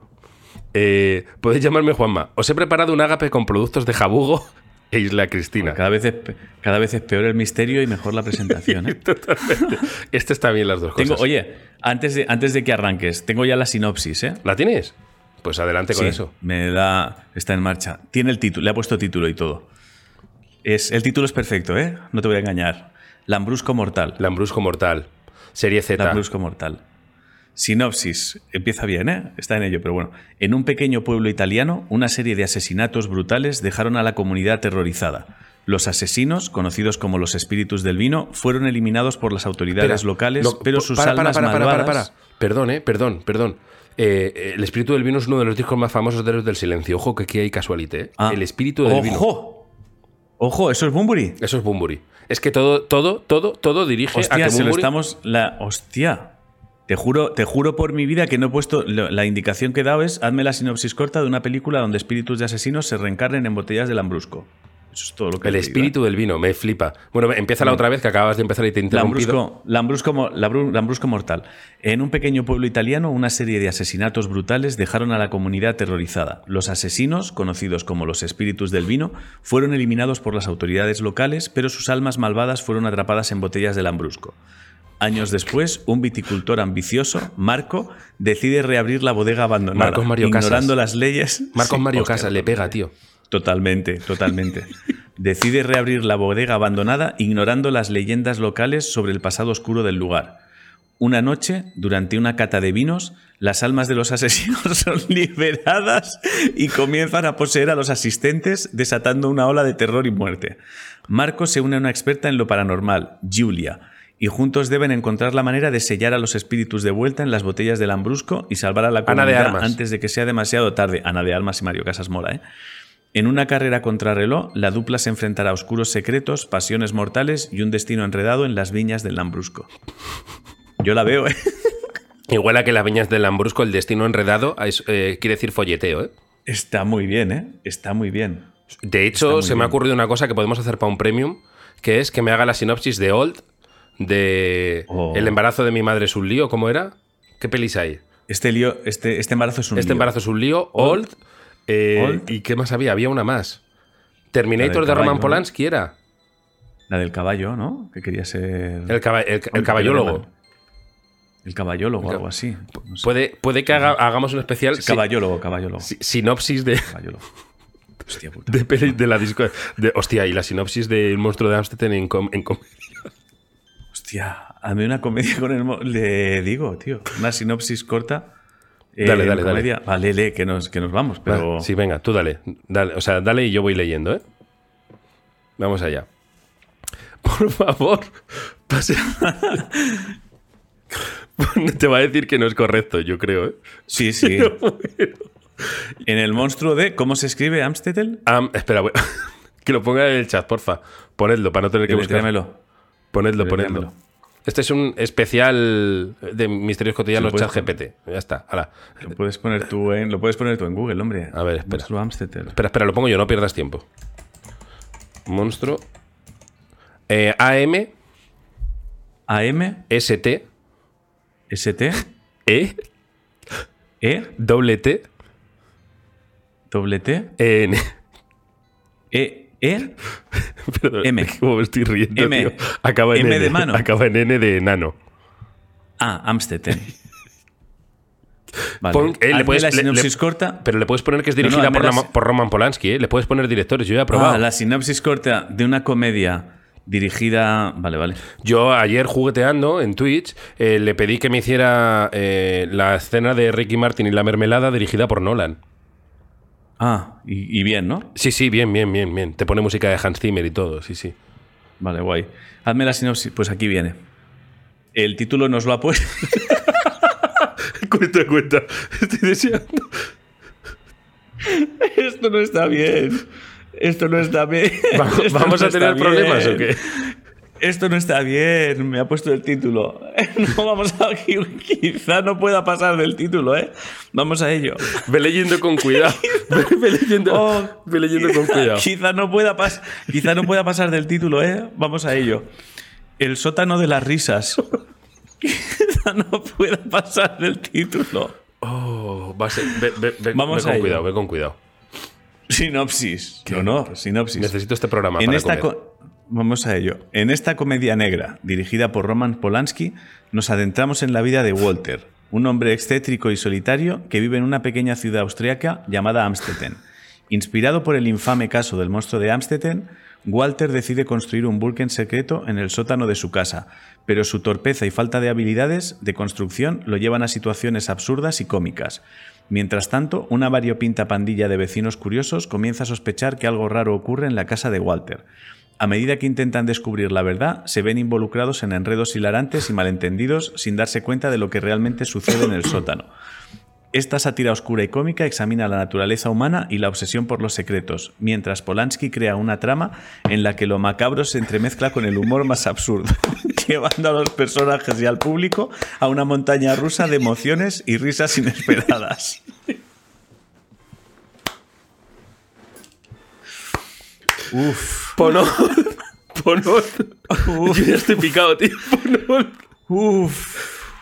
S2: Eh, podéis llamarme Juanma. Os he preparado un ágape con productos de Jabugo e Isla Cristina.
S1: Cada vez, es, cada vez es peor el misterio y mejor la presentación. ¿eh?
S2: Totalmente. Este está bien las dos cosas.
S1: Tengo, oye, antes de, antes de que arranques, tengo ya la sinopsis, ¿eh?
S2: ¿La tienes? Pues adelante con
S1: Sí,
S2: eso.
S1: Me da. Está en marcha. Tiene el título, le ha puesto título y todo. Es, el título es perfecto, ¿eh? No te voy a engañar. Lambrusco mortal.
S2: Lambrusco Mortal. Serie Z.
S1: Lambrusco mortal. Sinopsis. Empieza bien, ¿eh? Está en ello, pero bueno. En un pequeño pueblo italiano, una serie de asesinatos brutales dejaron a la comunidad aterrorizada. Los asesinos, conocidos como los espíritus del vino, fueron eliminados por las autoridades
S2: Espera,
S1: locales, pero sus
S2: para,
S1: almas
S2: para, para,
S1: malvadas...
S2: Perdón, eh, perdón, perdón. Eh, eh, el espíritu del vino es uno de los discos más famosos de los del silencio. Ojo que aquí hay casualidad, ¿eh?
S1: Ah.
S2: El espíritu del vino.
S1: ¡Ojo! ¡Ojo! ¿Eso es Bumburi?
S2: Eso es Bumburi. Es que todo, todo, todo, todo dirige a
S1: Hostia,
S2: que
S1: se lo estamos. La, hostia. Te juro, te juro por mi vida que no he puesto. La indicación que he dado es: hazme la sinopsis corta de una película donde espíritus de asesinos se reencarnen en botellas de lambrusco. Eso es todo lo que
S2: El espíritu del vino, me flipa. Bueno, empieza la otra vez que acabas de empezar y te interrumpido.
S1: Lambrusco, Lambrusco, mortal. En un pequeño pueblo italiano, una serie de asesinatos brutales dejaron a la comunidad aterrorizada. Los asesinos, conocidos como los espíritus del vino, fueron eliminados por las autoridades locales, pero sus almas malvadas fueron atrapadas en botellas de Lambrusco. Años después, un viticultor ambicioso, Marco, decide reabrir la bodega abandonada,
S2: Marcos Mario Casas.
S1: ignorando las leyes.
S2: Marcos
S1: Sí,
S2: Mario Casas le pega, tío.
S1: Totalmente, totalmente. Decide reabrir la bodega abandonada ignorando las leyendas locales sobre el pasado oscuro del lugar. Una noche, durante una cata de vinos, las almas de los asesinos son liberadas y comienzan a poseer a los asistentes, desatando una ola de terror y muerte. Marco se une a una experta en lo paranormal, Julia, y juntos deben encontrar la manera de sellar a los espíritus de vuelta en las botellas del Lambrusco y salvar a la
S2: Ana de
S1: comunidad
S2: Armas.
S1: antes de que sea demasiado tarde. Ana de Almas y Mario Casas mola, ¿eh? En una carrera contrarreloj, la dupla se enfrentará a oscuros secretos, pasiones mortales y un destino enredado en las viñas del Lambrusco. Yo la veo, ¿eh?
S2: Igual a que las viñas del Lambrusco, el destino enredado, es, eh, quiere decir folleteo, ¿eh?
S1: Está muy bien, ¿eh? Está muy bien.
S2: De hecho, se me ha ocurrido una cosa que podemos hacer para un premium, que es que me haga la sinopsis de Old, de
S1: Oh.
S2: El embarazo de mi madre es un lío, ¿cómo era? ¿Qué pelis hay?
S1: Este lío, este, este embarazo es un
S2: Este
S1: lío.
S2: embarazo es un lío, Old, eh. ¿y qué más había? Había una más. Terminator de Roman. Polanski era.
S1: La del caballo, ¿no? Que quería ser...
S2: El, caba- el- caballólogo.
S1: El caballólogo,
S2: El
S1: algo así. No sé.
S2: Puede, puede que haga- hagamos un especial
S1: Caballólogo, caballólogo.
S2: si- sinopsis de,
S1: Caballólogo. Hostia puta.
S2: de, de la disco. De, hostia, y la sinopsis del monstruo de Amstetten en, com- en com-
S1: Hostia, hazme una comedia con el... Le digo, tío, una sinopsis corta. Eh,
S2: Dale, dale, dale.
S1: Vale, lee, que nos, que nos vamos, pero...
S2: Sí, venga, tú dale, dale. O sea, dale y yo voy leyendo, ¿eh? Vamos allá. Por favor, pase. Te va a decir que no es correcto, yo creo, ¿eh?
S1: Sí, sí. En el monstruo de. ¿Cómo se escribe Amstetel?
S2: Am- espera, voy- que lo ponga en el chat, porfa. Ponedlo para no tener que buscar.
S1: Deletréamelo.
S2: Ponedlo, ponedlo. Este es un especial de misterios cotidianos chat GPT. Ya está, hala.
S1: Lo puedes poner tú en, lo puedes poner tú en Google, hombre.
S2: A ver, espera.
S1: Monstruo.
S2: Espera, espera, lo pongo yo, no pierdas tiempo. Monstruo. Eh, AM,
S1: AM,
S2: ST,
S1: ST,
S2: E,
S1: E,
S2: doble T,
S1: doble T,
S2: N.
S1: E, E,
S2: Perdón,
S1: M.
S2: ¿Cómo me estoy riendo,
S1: M.
S2: tío? Acaba en
S1: M
S2: N.
S1: de mano.
S2: Acaba en N de nano.
S1: Ah, Amstetten. Vale.
S2: Pon- eh, le puedes-
S1: la
S2: le-
S1: sinopsis corta.
S2: Pero le puedes poner que es
S1: No, no,
S2: dirigida por, por Roman Polanski, ¿eh? Le puedes poner directores, yo ya he probado.
S1: Ah, la sinopsis corta de una comedia dirigida. Vale, vale.
S2: Yo ayer jugueteando en Twitch eh, le pedí que me hiciera eh, la escena de Ricky Martin y la mermelada dirigida por Nolan.
S1: Ah, y, y bien, ¿no?
S2: Sí, sí, bien, bien, bien, bien. Te pone música de Hans Zimmer y todo, sí, sí.
S1: Vale, guay. Hazme la sinopsis. Pues aquí viene. El título nos lo ha puesto.
S2: cuenta, cuenta. Estoy deseando.
S1: Esto no está bien. Esto no está bien.
S2: Vamos,
S1: Esto
S2: vamos
S1: no
S2: a tener problemas
S1: bien.
S2: o qué?
S1: Esto no está bien. Me ha puesto el título. No vamos a. Quizá no pueda pasar del título, ¿eh? Vamos a ello.
S2: Ve leyendo con cuidado. Ve, ve leyendo,
S1: Oh,
S2: ve leyendo con cuidado.
S1: Quizá no, pueda pas- quizá no pueda pasar del título, ¿eh? Vamos a ello. El sótano de las risas. Quizá no pueda pasar del título.
S2: Oh, va a ser- ve,
S1: Vamos a
S2: con
S1: ello.
S2: cuidado, ve con cuidado.
S1: Sinopsis. No, no, sinopsis.
S2: Necesito este programa
S1: En
S2: para
S1: esta
S2: comer.
S1: Vamos a ello. En esta comedia negra, dirigida por Roman Polanski, nos adentramos en la vida de Walter, un hombre excéntrico y solitario que vive en una pequeña ciudad austriaca llamada Amstetten. Inspirado por el infame caso del monstruo de Amstetten, Walter decide construir un búnker secreto en el sótano de su casa, pero su torpeza y falta de habilidades de construcción lo llevan a situaciones absurdas y cómicas. Mientras tanto, una variopinta pandilla de vecinos curiosos comienza a sospechar que algo raro ocurre en la casa de Walter. A medida que intentan descubrir la verdad, se ven involucrados en enredos hilarantes y malentendidos sin darse cuenta de lo que realmente sucede en el sótano. Esta sátira oscura y cómica examina la naturaleza humana y la obsesión por los secretos, mientras Polanski crea una trama en la que lo macabro se entremezcla con el humor más absurdo, llevando a los personajes y al público a una montaña rusa de emociones y risas inesperadas. Uf,
S2: Ponot. Ponot. Yo ya estoy picado, tío. Ponot.
S1: uf,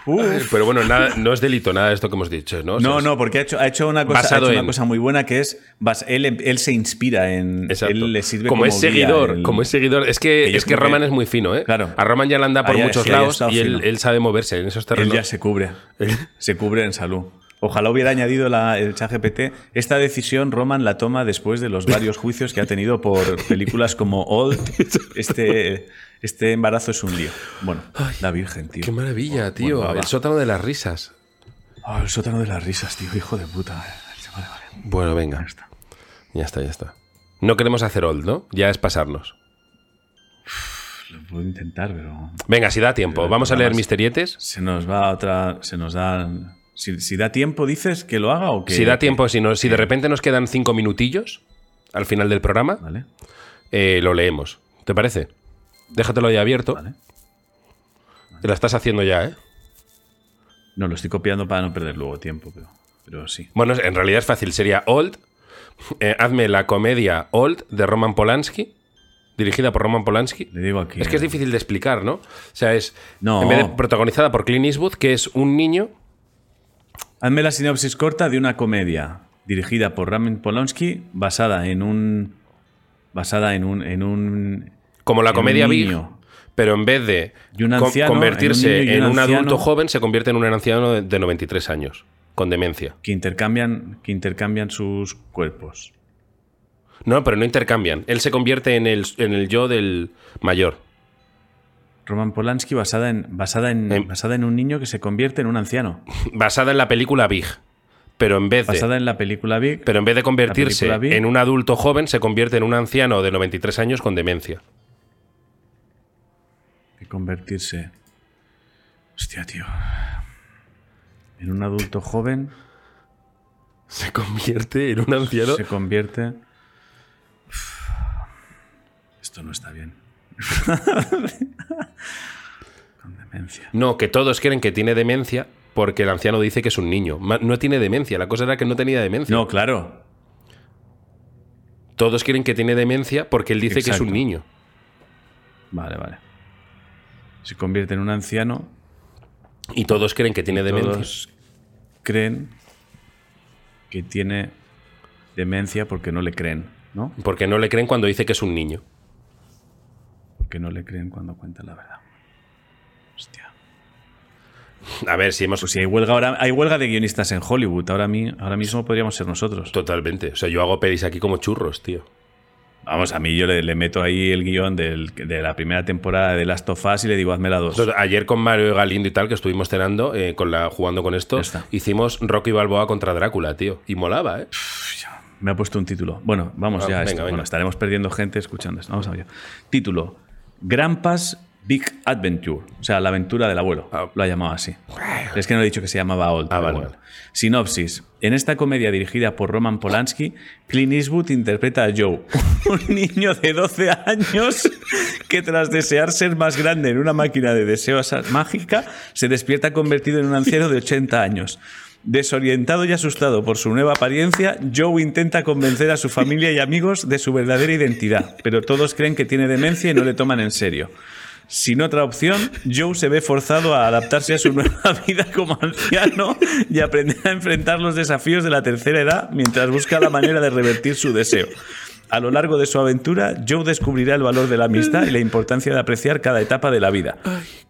S1: uf.
S2: Pero bueno, nada, no es delito nada de esto que hemos dicho, ¿no? O sea,
S1: No, no, porque ha hecho, ha hecho una cosa, ha hecho una
S2: en-
S1: cosa muy buena que es, él, él se inspira en,
S2: Exacto.
S1: él le sirve
S2: como,
S1: como,
S2: es seguidor,
S1: el-
S2: como es seguidor. Es que, es que Roman es muy fino, ¿eh?
S1: Claro.
S2: A Roman ya le anda por muchos lados y él, él sabe moverse en esos
S1: Él
S2: terrenos.
S1: ya se cubre. se cubre en salud. Ojalá hubiera añadido la, el ChatGPT. Esta decisión Roman la toma después de los varios juicios que ha tenido por películas como Old. Este, este embarazo es un lío. Bueno, la Virgen, tío.
S2: Qué maravilla, tío.
S1: Bueno.
S2: El sótano de las risas.
S1: Ah, el sótano de las risas, tío. Hijo de puta. Vale, vale.
S2: Bueno, venga.
S1: Ya está.
S2: Ya está, ya está. No queremos hacer old, ¿no? Ya es pasarnos.
S1: Lo puedo intentar, pero
S2: Venga, si da tiempo. Vamos a leer misterietes.
S1: se nos va otra. Se nos da. Si, si da tiempo, dices que lo haga o que.
S2: Si da tiempo, si, no, si de repente nos quedan cinco minutillos al final del programa,
S1: Vale,
S2: eh, lo leemos. ¿Te parece? Déjatelo ya abierto.
S1: vale.
S2: Te la estás haciendo ya, ¿eh?
S1: No, lo estoy copiando para no perder luego tiempo, pero, pero sí.
S2: Bueno, en realidad es fácil. Sería Old. eh, hazme la comedia Old de Roman Polanski. Dirigida por Roman Polanski.
S1: Le digo aquí.
S2: Es que es difícil de explicar, ¿no? O sea, es.
S1: No.
S2: En vez de protagonizada por Clint Eastwood, que es un niño.
S1: Hazme la sinopsis corta de una comedia dirigida por Ramin Polanski basada en un. Basada en un. En un
S2: Como la
S1: en un
S2: comedia Big,
S1: niño.
S2: pero en vez de
S1: un anciano,
S2: convertirse
S1: en un
S2: en
S1: un
S2: un, adulto joven, se convierte en un anciano de, de 93 años, con demencia.
S1: que intercambian, que intercambian sus cuerpos.
S2: No, pero no intercambian. Él se convierte en el, en el yo del mayor.
S1: Roman Polanski basada en, basada, en,
S2: En-
S1: basada en un niño que se convierte en un anciano.
S2: Basada en la película Big. Pero en vez de,
S1: Basada en la película Big.
S2: pero en vez de convertirse en un adulto joven, se convierte en un anciano de 93 años con demencia.
S1: que convertirse. Hostia, tío. En un adulto joven
S2: Se convierte en un anciano.
S1: se convierte. Esto no está bien. Con demencia.
S2: No, que todos creen que tiene demencia porque el anciano dice que es un niño. No tiene demencia. La cosa era que no tenía demencia.
S1: No, claro.
S2: Todos quieren que tiene demencia porque él dice que es un niño.
S1: Vale, vale. Se convierte en un anciano.
S2: Y todos creen que tiene demencia.
S1: Todos creen que tiene demencia porque no le creen, ¿no?
S2: Porque no le creen cuando dice que es un niño.
S1: Porque no le creen cuando cuenta la verdad. Hostia.
S2: A ver, si hemos.
S1: Pues si hay huelga ahora, hay huelga de guionistas en Hollywood. Ahora, mi- ahora mismo podríamos ser nosotros.
S2: Totalmente. O sea, yo hago pelis aquí como churros, tío.
S1: Vamos, a mí yo le, le meto ahí el guion del- de la primera temporada de Last of Us y le digo, hazme la dos.
S2: Entonces, ayer con Mario Galindo y tal, que estuvimos cenando, eh, con la, jugando con esto,
S1: Ya está.
S2: hicimos Rocky Balboa contra Drácula, tío. Y molaba, ¿eh?
S1: Me ha puesto un título. Bueno, vamos
S2: Ah,
S1: ya
S2: venga,
S1: esto.
S2: venga.
S1: Bueno, estaremos perdiendo gente escuchando esto. Vamos a ver. Título. Grampas Big Adventure, o sea, la aventura del abuelo.
S2: Ah.
S1: Lo ha llamado así. Es que no he dicho que se llamaba Old.
S2: Ah, vale,
S1: bueno. Sinopsis. En esta comedia dirigida por Roman Polanski, Clint Eastwood interpreta a Joe, un niño de 12 años que tras desear ser más grande en una máquina de deseos mágica, se despierta convertido en un anciano de 80 años. Desorientado y asustado por su nueva apariencia, Joe intenta convencer a su familia y amigos de su verdadera identidad, pero todos creen que tiene demencia y no le toman en serio. Sin otra opción, Joe se ve forzado a adaptarse a su nueva vida como anciano y aprender a enfrentar los desafíos de la tercera edad mientras busca la manera de revertir su deseo. A lo largo de su aventura, Joe descubrirá el valor de la amistad y la importancia de apreciar cada etapa de la vida.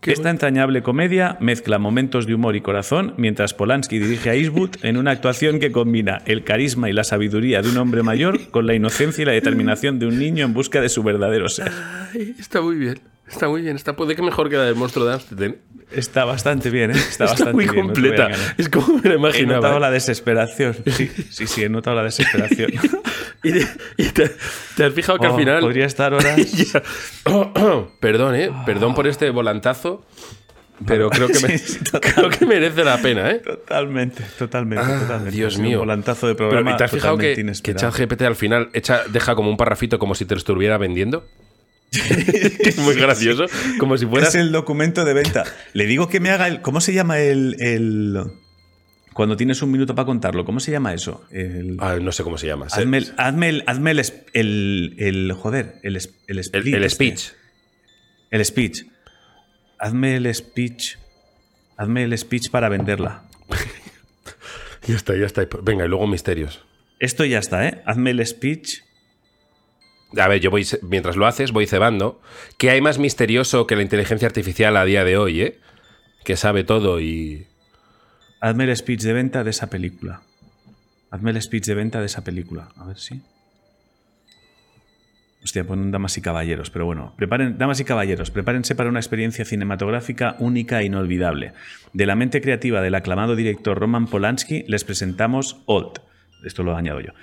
S1: Esta entrañable comedia mezcla momentos de humor y corazón mientras Polanski dirige a Eastwood en una actuación que combina el carisma y la sabiduría de un hombre mayor con la inocencia y la determinación de un niño en busca de su verdadero ser.
S2: Ay, está muy bien. Está muy bien. Está, puede que mejor que la del monstruo de Amsterdam.
S1: Está bastante bien, ¿eh? Está,
S2: Está,
S1: bastante
S2: muy
S1: bien, no
S2: completa.
S1: engañar.
S2: es como me lo
S1: He
S2: imaginaba.
S1: notado
S2: ¿eh?
S1: la desesperación. Sí, sí, sí, he notado la desesperación.
S2: Y, te, y te- te has fijado que
S1: Oh,
S2: al final.
S1: Podría estar horas.
S2: Perdón, ¿eh? Perdón por este volantazo. Pero creo que, me-
S1: Sí, sí, total.
S2: creo que merece la pena, ¿eh?
S1: Totalmente, totalmente,
S2: Ah,
S1: totalmente.
S2: Dios mío.
S1: Un volantazo de
S2: Pero
S1: programa.
S2: ¿y ¿te has fijado que, que. ChatGPT al final echa, deja como un parrafito como si te lo estuviera vendiendo? es muy gracioso. Como si fuera.
S1: Es el documento de venta. Le digo que me haga el. ¿Cómo se llama el. el- cuando tienes un minuto para contarlo? ¿Cómo se llama eso? El,
S2: Ah, no sé cómo se llama.
S1: Hazme el, hazme el, hazme el, es- el- el- Joder, el, el, split
S2: el
S1: este.
S2: speech.
S1: El speech. Hazme el speech. Hazme el speech para venderla.
S2: Ya está, ya está. Venga, y luego misterios.
S1: Esto ya está, ¿eh? Hazme el speech.
S2: A ver, yo voy, mientras lo haces, voy cebando. ¿Qué hay más misterioso que la inteligencia artificial a día de hoy, eh? Que sabe todo y.
S1: Hazme el speech de venta de esa película. Hazme el speech de venta de esa película. A ver si. Hostia, ponen damas y caballeros, pero bueno, preparen, damas y caballeros, prepárense para una experiencia cinematográfica única e inolvidable. De la mente creativa del aclamado director Roman Polanski, les presentamos Old. Esto lo añado yo.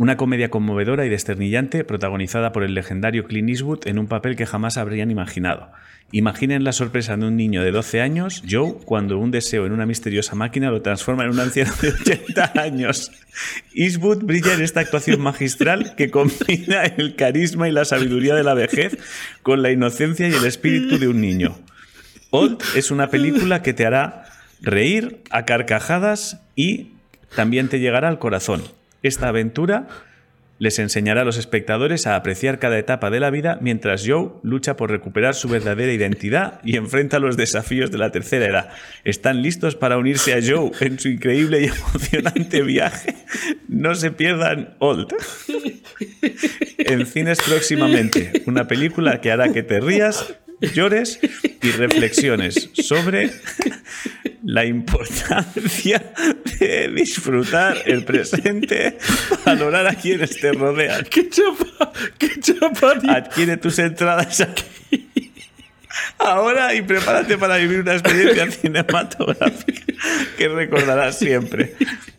S1: Una comedia conmovedora y desternillante protagonizada por el legendario Clint Eastwood en un papel que jamás habrían imaginado. Imaginen la sorpresa de un niño de 12 años, Joe, cuando un deseo en una misteriosa máquina lo transforma en un anciano de 80 años. Eastwood brilla en esta actuación magistral que combina el carisma y la sabiduría de la vejez con la inocencia y el espíritu de un niño. Old es una película que te hará reír a carcajadas y también te llegará al corazón. Esta aventura les enseñará a los espectadores a apreciar cada etapa de la vida mientras Joe lucha por recuperar su verdadera identidad y enfrenta los desafíos de la tercera edad. ¿Están listos para unirse a Joe en su increíble y emocionante viaje? No se pierdan Old. En cines próximamente, una película que hará que te rías, llores y reflexiones sobre la importancia de disfrutar el presente, valorar a quienes te rodean.
S2: ¡Qué chapa! ¡Qué chapa!
S1: Adquiere tus entradas aquí. Ahora y prepárate para vivir una experiencia cinematográfica que recordarás siempre.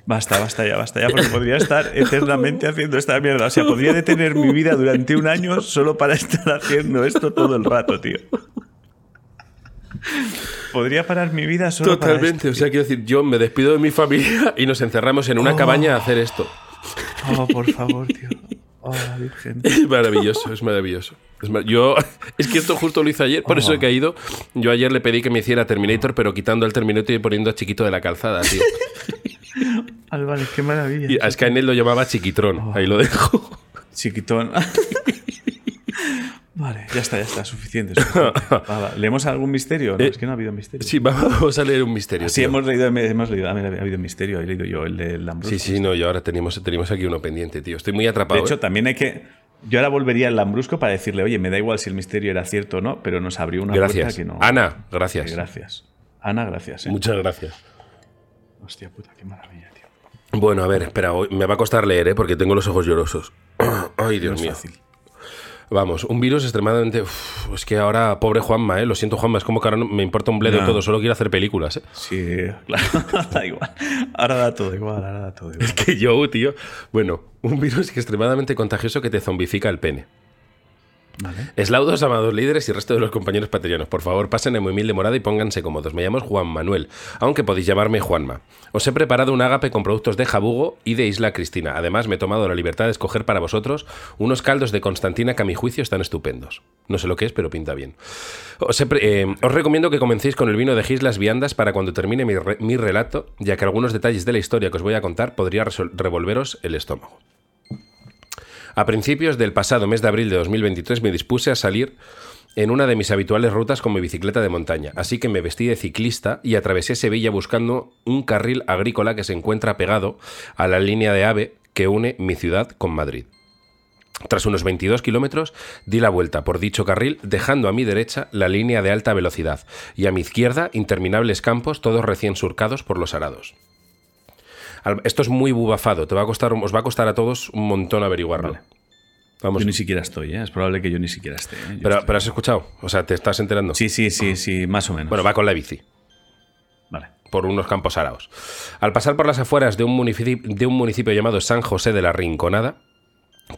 S1: Basta, basta ya, basta ya, porque podría estar eternamente haciendo esta mierda. O sea, podría detener mi vida durante un año solo para estar haciendo esto todo el rato, tío. Podría parar mi vida solo para
S2: Totalmente. O sea, quiero decir, yo me despido de mi familia y nos encerramos en una
S1: Oh.
S2: cabaña a hacer esto.
S1: esto. Oh, por favor, tío. Oh, Virgen.
S2: Es maravilloso, es maravilloso. Es mar- yo, es que esto justo lo hice ayer, por eso he caído. Yo ayer le pedí que me hiciera Terminator, pero quitando el Terminator y poniendo a Chiquito de la calzada, tío.
S1: Al vale, qué maravilla.
S2: Y a Skynet lo llamaba Chiquitrón. Ahí lo dejo.
S1: Chiquitón. Vale, ya está, ya está, suficiente. ¿Leemos algún misterio? No,
S2: Eh,
S1: es que no ha habido misterio.
S2: Sí, vamos a leer un misterio.
S1: Sí,
S2: tío.
S1: hemos leído, hemos leído, ha habido misterio, he leído yo el de Lambrusco.
S2: Sí, sí, no, y ahora tenemos, tenemos aquí uno pendiente, tío. Estoy muy atrapado.
S1: De hecho,
S2: ¿eh?
S1: también hay que. Yo ahora volvería al Lambrusco para decirle, oye, me da igual si el misterio era cierto o no, pero nos abrió una
S2: gracias.
S1: puerta que no.
S2: Ana, gracias.
S1: Que gracias. Ana, gracias. ¿eh?
S2: Muchas gracias.
S1: Hostia puta, qué maravilla, tío.
S2: Bueno, a ver, espera, me va a costar leer, ¿eh? porque tengo los ojos llorosos. Ay, Dios
S1: No es
S2: mío.
S1: fácil.
S2: Vamos, un virus extremadamente. Uf, es que ahora, pobre Juanma, ¿eh? Lo siento, Juanma, es como que ahora no- me importa un bledo
S1: No.
S2: todo, solo quiero hacer películas, ¿eh?
S1: Sí, claro, da igual. Ahora da todo igual, ahora da todo igual.
S2: Que yo, tío. Bueno, un virus extremadamente contagioso que te zombifica el pene. Eslaudos, amados líderes y resto de los compañeros patrianos, por favor, pasen en muy humilde morada y pónganse cómodos. Me llamo Juan Manuel, aunque podéis llamarme Juanma. Os he preparado un ágape con productos de Jabugo y de Isla Cristina. Además, me he tomado la libertad de escoger para vosotros unos caldos de Constantina que a mi juicio están estupendos. No sé lo que es, pero pinta bien. Os, eh, recomiendo que comencéis con el vino de Gislas Viandas para cuando termine mi, mi relato, ya que algunos detalles de la historia que os voy a contar podría revolveros el estómago. A principios del pasado mes de abril de 2023 me dispuse a salir en una de mis habituales rutas con mi bicicleta de montaña, así que me vestí de ciclista y atravesé Sevilla buscando un carril agrícola que se encuentra pegado a la línea de AVE que une mi ciudad con Madrid. Tras unos 22 kilómetros, di la vuelta por dicho carril, dejando a mi derecha la línea de alta velocidad y a mi izquierda interminables campos, todos recién surcados por los arados. Esto es muy bubafado, te va a costar, os va a costar a todos un montón averiguarlo.
S1: Vamos. Yo ni siquiera estoy, ¿eh? es probable que yo ni siquiera esté. ¿eh?
S2: Pero, pero, has escuchado, o sea, te estás enterando.
S1: Sí, sí, sí, sí, más o menos.
S2: Bueno, va con la bici.
S1: Vale.
S2: Por unos campos arados. Al pasar por las afueras de un, municipio, de un municipio llamado San José de la Rinconada,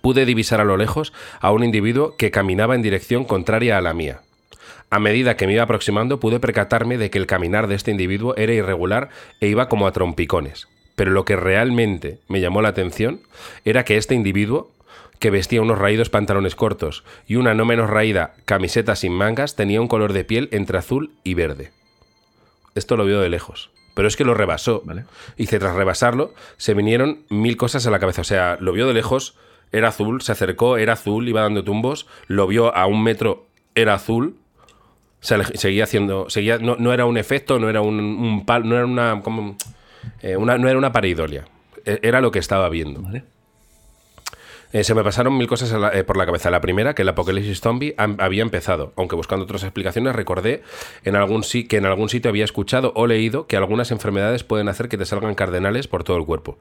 S2: pude divisar a lo lejos a un individuo que caminaba en dirección contraria a la mía. A medida que me iba aproximando, pude percatarme de que el caminar de este individuo era irregular e iba como a trompicones. Pero lo que realmente me llamó la atención era que este individuo, que vestía unos raídos pantalones cortos y una no menos raída camiseta sin mangas, tenía un color de piel entre azul y verde. Esto lo vio de lejos. Pero es que lo rebasó. ¿vale? Y tras rebasarlo, se vinieron mil cosas a la cabeza. O sea, lo vio de lejos, era azul, se acercó, era azul, iba dando tumbos, lo vio a un metro, era azul, seguía haciendo. Seguía, no, era un efecto, no era un, un pal, no era una. Como, eh, una, no era una pareidolia, e, era lo que estaba viendo. Eh, se me pasaron mil cosas eh, por la cabeza. La primera, que el apocalipsis zombie había empezado, aunque buscando otras explicaciones recordé en algún que en algún sitio había escuchado o leído que algunas enfermedades pueden hacer que te salgan cardenales por todo el cuerpo.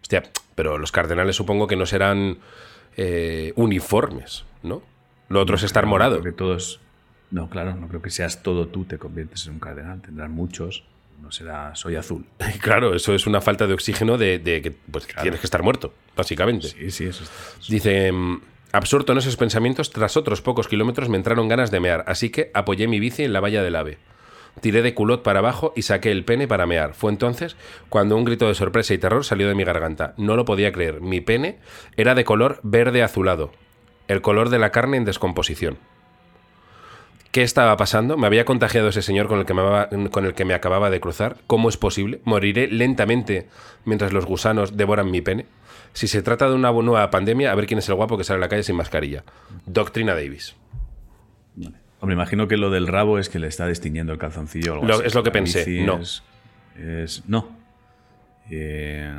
S2: Hostia, pero los cardenales supongo que no serán uniformes, ¿no? Lo otro es estar morado.
S1: que todos... No, claro, no creo que seas todo tú te conviertes en un cardenal. Tendrán muchos no será soy azul.
S2: Claro, eso es una falta de oxígeno de, que pues, tienes que estar muerto, básicamente.
S1: Sí, sí, eso
S2: Dice, mm, absorto en esos pensamientos, tras otros pocos kilómetros me entraron ganas de mear, así que apoyé mi bici en la valla del ave. Tiré de culot para abajo y saqué el pene para mear. Fue entonces cuando un grito de sorpresa y terror salió de mi garganta. No lo podía creer. Mi pene era de color verde azulado, el color de la carne en descomposición. ¿Qué estaba pasando? ¿Me había contagiado ese señor con el, que me, con el que me acababa de cruzar? ¿Cómo es posible? ¿Moriré lentamente mientras los gusanos devoran mi pene? Si se trata de una nueva pandemia, a ver quién es el guapo que sale a la calle sin mascarilla. Doctrina Davis.
S1: Hombre, imagino que lo del rabo es que le está distinguiendo el calzoncillo.
S2: O algo Es lo que pensé. No.
S1: Es, no. Eh,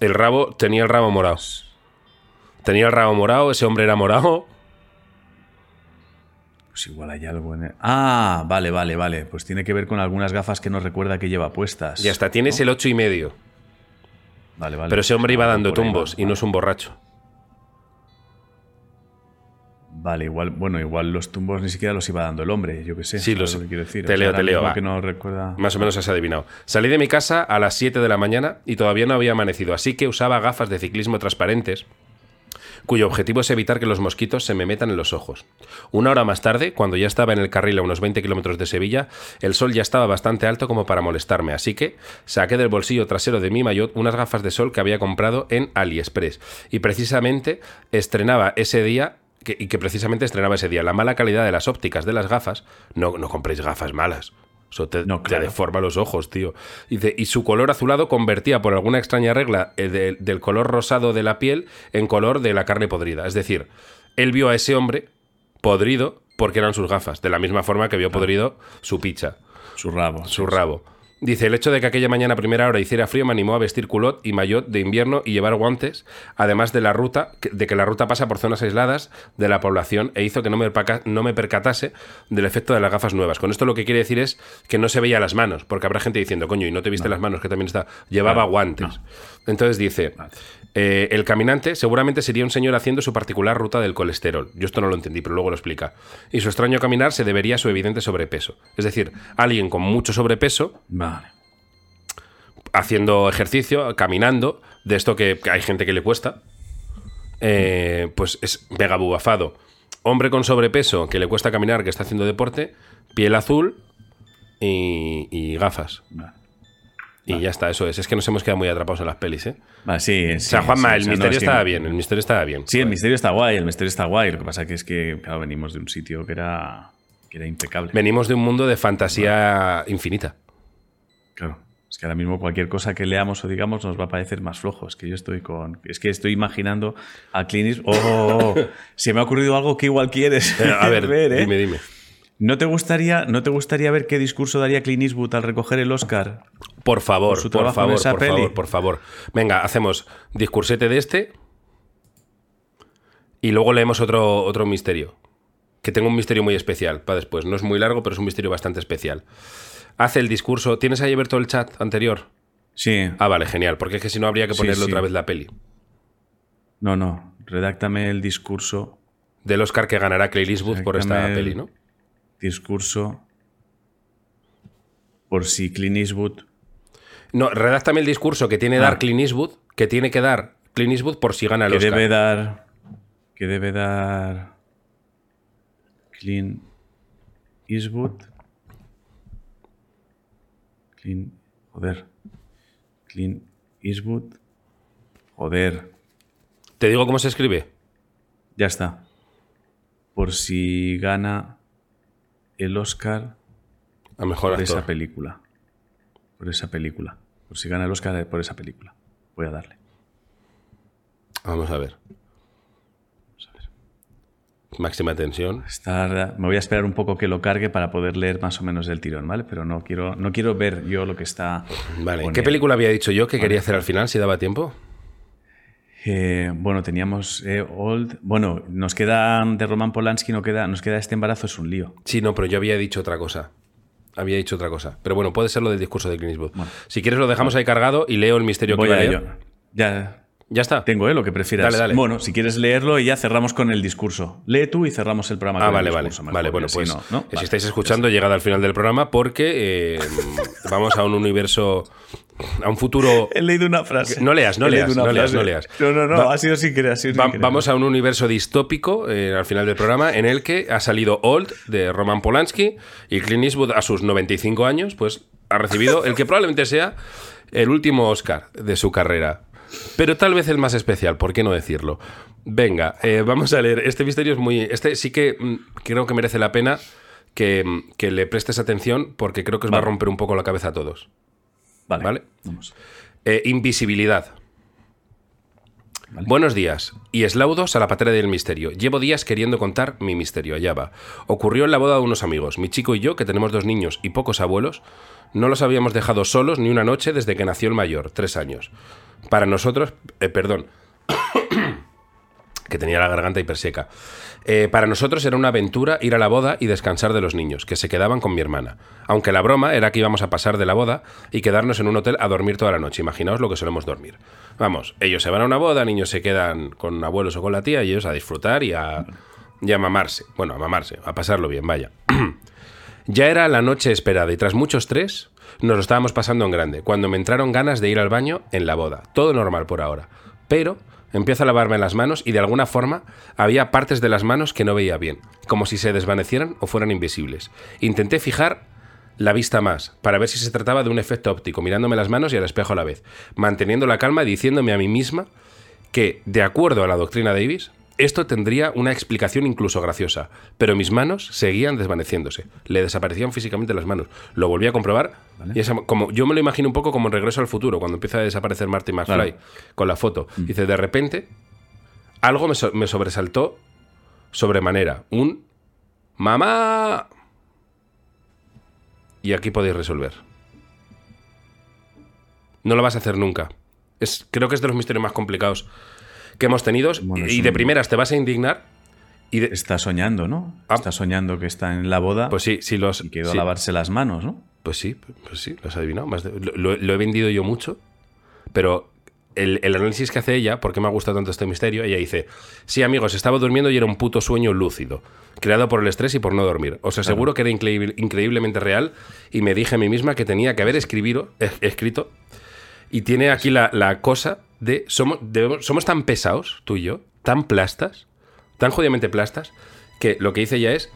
S2: el rabo tenía el rabo morado. Tenía el rabo morado, ese hombre era morado.
S1: Pues igual hay algo en Ah, vale, vale, vale. Pues tiene que ver con algunas gafas que no recuerda que lleva puestas.
S2: Y hasta tienes el ocho y medio.
S1: Vale, vale.
S2: Pero ese hombre iba dando tumbos y no es un borracho.
S1: Vale, igual, bueno, igual los tumbos ni siquiera los iba dando el hombre, yo qué sé.
S2: Sí, los, quiero decir. Te leo, te leo.
S1: Que no recuerda...
S2: Más o menos has adivinado. Salí de mi casa a las 7 de la mañana y todavía no había amanecido, así que usaba gafas de ciclismo transparentes cuyo objetivo es evitar que los mosquitos se me metan en los ojos. Una hora más tarde, cuando ya estaba en el carril a unos 20 kilómetros de Sevilla, el sol ya estaba bastante alto como para molestarme, así que saqué del bolsillo trasero de mi maillot unas gafas de sol que había comprado en AliExpress. Y precisamente estrenaba ese día y que precisamente estrenaba ese día. La mala calidad de las ópticas de las gafas, no, no compréis gafas malas. Eso te, deforma los ojos, tío. y su color azulado convertía por alguna extraña regla eh, del color rosado de la piel en color de la carne podrida. Es decir, él vio a ese hombre podrido porque eran sus gafas, de la misma forma que vio podrido su picha.
S1: Su rabo.
S2: Su rabo. Dice, el hecho de que aquella mañana a primera hora hiciera frío me animó a vestir culot y maillot de invierno y llevar guantes, además de la ruta, de que la ruta pasa por zonas aisladas de la población e hizo que no me, no me percatase del efecto de las gafas nuevas. Con esto lo que quiere decir es que no se veía las manos, porque habrá gente diciendo, coño, y no te viste las manos, que también está, llevaba guantes. Entonces dice, eh, el caminante seguramente sería un señor haciendo su particular ruta del colesterol. Yo esto no lo entendí, pero luego lo explica. Y su extraño caminar se debería a su evidente sobrepeso. Es decir, alguien con mucho sobrepeso, haciendo ejercicio, caminando, de esto que, hay gente que le cuesta. eh, pues es mega bubafado. Hombre con sobrepeso que le cuesta caminar, que está haciendo deporte, piel azul y, y gafas.
S1: Vale.
S2: Y ya está, eso es. Es que nos hemos quedado muy atrapados en las pelis, ¿eh?
S1: Vale, sí,
S2: O sea, Juanma,
S1: sí,
S2: el
S1: o sea, no,
S2: misterio
S1: es que-
S2: estaba bien, el misterio estaba bien.
S1: Sí, el misterio está guay, el misterio está guay. Lo que pasa que es que, claro, venimos de un sitio que era, que era impecable.
S2: Venimos de un mundo de fantasía infinita.
S1: Claro. Es que ahora mismo cualquier cosa que leamos o digamos nos va a parecer más flojo. Es que yo estoy con. Es que estoy imaginando a Clint Eastwood- ¡Oh! oh, oh! Se me ha ocurrido algo que igual quieres
S2: Eh, A ver,
S1: ¿eh?
S2: dime, dime.
S1: ¿No te, gustaría, ¿No te gustaría ver qué discurso daría Clint Eastwood al recoger el Oscar?
S2: Por favor,
S1: Por
S2: favor, por
S1: peli.
S2: favor, por favor. Venga, hacemos discursete de este y luego leemos otro, otro misterio. Que tengo un misterio muy especial para después. No es muy largo, pero es un misterio bastante especial. Hace el discurso. ¿Tienes ahí abierto el chat anterior?
S1: Sí.
S2: Ah, vale, genial. Porque es que si no habría que ponerle
S1: sí.
S2: otra vez la peli.
S1: No, no. Redáctame el discurso.
S2: Del Oscar que ganará Clint Eastwood por esta
S1: el-
S2: peli, ¿no?
S1: Discurso. Por si Clint Eastwood.
S2: No, redáctame el discurso que tiene que
S1: Ah.
S2: dar Clint Eastwood, que tiene que dar Clint Eastwood por si gana el
S1: que
S2: Oscar.
S1: debe dar. Que debe dar. Clint Eastwood. Clint. Joder. Clint Eastwood. Joder.
S2: ¿Te digo cómo se escribe?
S1: Ya está. Por si gana el Oscar
S2: A mejor
S1: por
S2: actor.
S1: esa película. Por esa película. Por si gana el Oscar por esa película. Voy a darle.
S2: Vamos a ver.
S1: Vamos a ver.
S2: Máxima tensión.
S1: Estar- me voy a esperar un poco que lo cargue para poder leer más o menos del tirón, ¿vale? Pero no quiero, no quiero ver yo lo que está.
S2: Vale. ¿Qué película había dicho yo que quería hacer al final, si daba tiempo?
S1: Eh, bueno, teníamos eh, Old. Bueno, nos queda de Roman Polanski, no queda, nos queda este embarazo, es un lío.
S2: Sí, no, pero yo había dicho otra cosa. Había dicho otra cosa. Pero bueno, puede ser lo del discurso de Clint Eastwood. Si quieres lo dejamos ahí cargado y leo el misterio
S1: Voy
S2: que
S1: a ello. Ya
S2: Ya está.
S1: tengo, ¿eh? Lo que prefieras.
S2: Dale, dale.
S1: Bueno, si quieres leerlo y ya cerramos con el discurso. Lee tú y cerramos el programa
S2: Ah, vale, vale.
S1: mejor,
S2: Vale, bueno, pues
S1: no, ¿no?
S2: si
S1: Vale.
S2: estáis escuchando, llegad al final del programa porque eh, vamos a un universo, a un futuro...
S1: He leído una frase.
S2: No leas, no leas, no leas, no leas.
S1: No, no, no,
S2: Va-
S1: ha sido sin querer. ha sido sin
S2: Va-
S1: querer.
S2: vamos a un universo distópico eh, al final del programa en el que ha salido Old de Roman Polanski y Clint Eastwood a sus 95 años pues ha recibido el que probablemente sea el último Oscar de su carrera. Pero tal vez el más especial, ¿por qué no decirlo? Venga, eh, vamos a leer. Este misterio es muy... Este sí que mm, creo que merece la pena que, mm, que le prestes atención porque creo que os va a romper un poco la cabeza a todos.
S1: Vale.
S2: Vale.
S1: Vamos.
S2: Eh, invisibilidad.
S1: Vale.
S2: Buenos días y eslaudos a la patera del misterio. Llevo días queriendo contar mi misterio, allá va. Ocurrió en la boda de unos amigos. Mi chico y yo, que tenemos dos niños y pocos abuelos, no los habíamos dejado solos ni una noche desde que nació el mayor, tres años. Para nosotros, eh, perdón, que tenía la garganta hiperseca. Eh, para nosotros era una aventura ir a la boda y descansar de los niños, que se quedaban con mi hermana. Aunque la broma era que íbamos a pasar de la boda y quedarnos en un hotel a dormir toda la noche. Imaginaos lo que solemos dormir. Vamos, ellos se van a una boda, niños se quedan con abuelos o con la tía y ellos a disfrutar y a, y a mamarse. Bueno, a mamarse, a pasarlo bien, vaya. Ya era la noche esperada y tras mucho estrés nos lo estábamos pasando en grande, cuando me entraron ganas de ir al baño en la boda. Todo normal por ahora. Pero empiezo a lavarme las manos y de alguna forma había partes de las manos que no veía bien, como si se desvanecieran o fueran invisibles. Intenté fijar la vista más, para ver si se trataba de un efecto óptico, mirándome las manos y al espejo a la vez, manteniendo la calma y diciéndome a mí misma que, de acuerdo a la doctrina Davis, esto tendría una explicación incluso graciosa, pero mis manos seguían desvaneciéndose. Le desaparecían físicamente las manos. Lo volví a comprobar y esa- como, yo me lo imagino un poco como en Regreso al Futuro, cuando empieza a desaparecer Marty McFly con la foto. Dice, de repente, algo me, so- me sobresaltó sobremanera. Un ¡Mamá! Y aquí podéis resolver. No lo vas a hacer nunca. Es, creo que es de los misterios más complicados que hemos tenido.
S1: Bueno,
S2: y de
S1: un-
S2: primeras te vas a indignar. Y de-
S1: Está soñando, ¿no?
S2: Ah.
S1: Está soñando que está en la boda
S2: pues sí, si los.
S1: y que ha ido
S2: sí.
S1: a lavarse las manos, ¿no?
S2: Pues sí, pues sí, lo has adivinado. Más de- lo, he vendido yo mucho, pero el, el análisis que hace ella, ¿por qué me ha gustado tanto este misterio? Ella dice, sí amigos, estaba durmiendo y era un puto sueño lúcido, creado por el estrés y por no dormir. Os aseguro que era increíble- increíblemente real y me dije a mí misma que tenía que haber escribiro- eh, escrito. Y tiene aquí la, la cosa de somos, somos tan pesados, tú y yo, tan plastas, tan jodidamente plastas, que lo que dice ella es,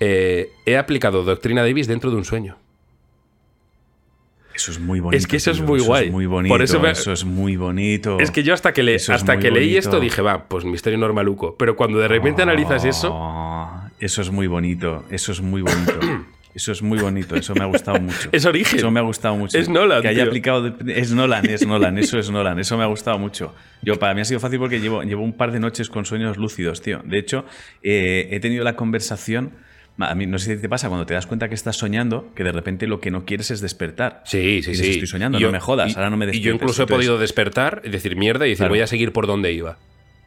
S2: eh, he aplicado Doctrina Davis dentro de un sueño.
S1: Eso es muy bonito.
S2: Es que eso es muy guay.
S1: Es muy bonito.
S2: Por eso me-
S1: Eso es muy bonito.
S2: Es que yo hasta que, le,
S1: Eso
S2: hasta que leí esto dije, va, pues misterio normaluco. Pero cuando de repente analizas eso,
S1: Oh, Eso es muy bonito. Eso es muy bonito. Eso es muy bonito. Eso me ha gustado mucho.
S2: es origen.
S1: Eso me ha gustado mucho.
S2: Es Nolan,
S1: Que haya
S2: tío.
S1: aplicado. de- Es Nolan, es Nolan. Eso es Nolan. Eso me ha gustado mucho. Yo, para mí ha sido fácil porque llevo, llevo un par de noches con sueños lúcidos, tío. De hecho, eh, he tenido la conversación. A mí no sé si te pasa cuando te das cuenta que estás soñando, que de repente lo que no quieres es despertar.
S2: Sí, sí,
S1: Dices,
S2: sí.
S1: Estoy soñando,
S2: Yo-
S1: no me jodas,
S2: y-
S1: ahora no me
S2: Y yo
S1: despiertes.
S2: incluso he
S1: Entonces,
S2: podido despertar y decir mierda y decir,
S1: Claro.
S2: voy a seguir por donde iba.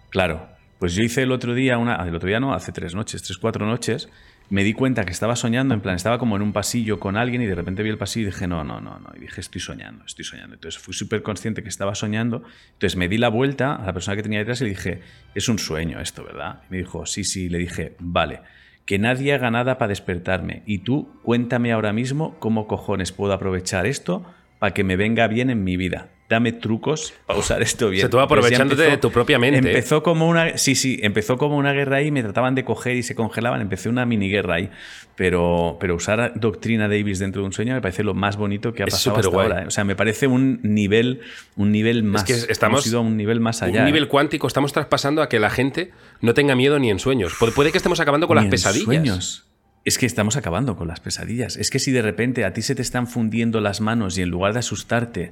S1: Claro. Pues yo hice el otro día, una, el otro día no, hace tres noches, tres, cuatro noches, me di cuenta que estaba soñando, en plan, estaba como en un pasillo con alguien y de repente vi el pasillo y dije, no, no, no, no. Y dije, estoy soñando, estoy soñando. Entonces fui súper consciente que estaba soñando. Entonces me di la vuelta a la persona que tenía detrás y le dije, es un sueño esto, ¿verdad? Y me dijo, sí, sí. Le dije, vale, que nadie haga nada para despertarme. Y tú cuéntame ahora mismo cómo cojones puedo aprovechar esto para que me venga bien en mi vida. Dame trucos para usar esto bien.
S2: sea, tú aprovechándote de tu propia mente, ¿eh?
S1: Empezó como una. Sí, sí, empezó como una guerra ahí, me trataban de coger y se congelaban. Empecé una mini guerra ahí. Pero, pero usar doctrina Davis dentro de un sueño me parece lo más bonito que ha
S2: Es
S1: pasado hasta
S2: superguay.
S1: ahora. ¿eh? O sea, me parece un nivel, un nivel más.
S2: que estamos-
S1: Hemos ido a un nivel más allá.
S2: un nivel
S1: ¿eh?
S2: cuántico estamos traspasando a que la gente no tenga miedo ni en sueños. Pu- Puede que estemos acabando con
S1: Ni
S2: las
S1: en
S2: pesadillas.
S1: sueños. Es que estamos acabando con las pesadillas. Es que si de repente a ti se te están fundiendo las manos y en lugar de asustarte,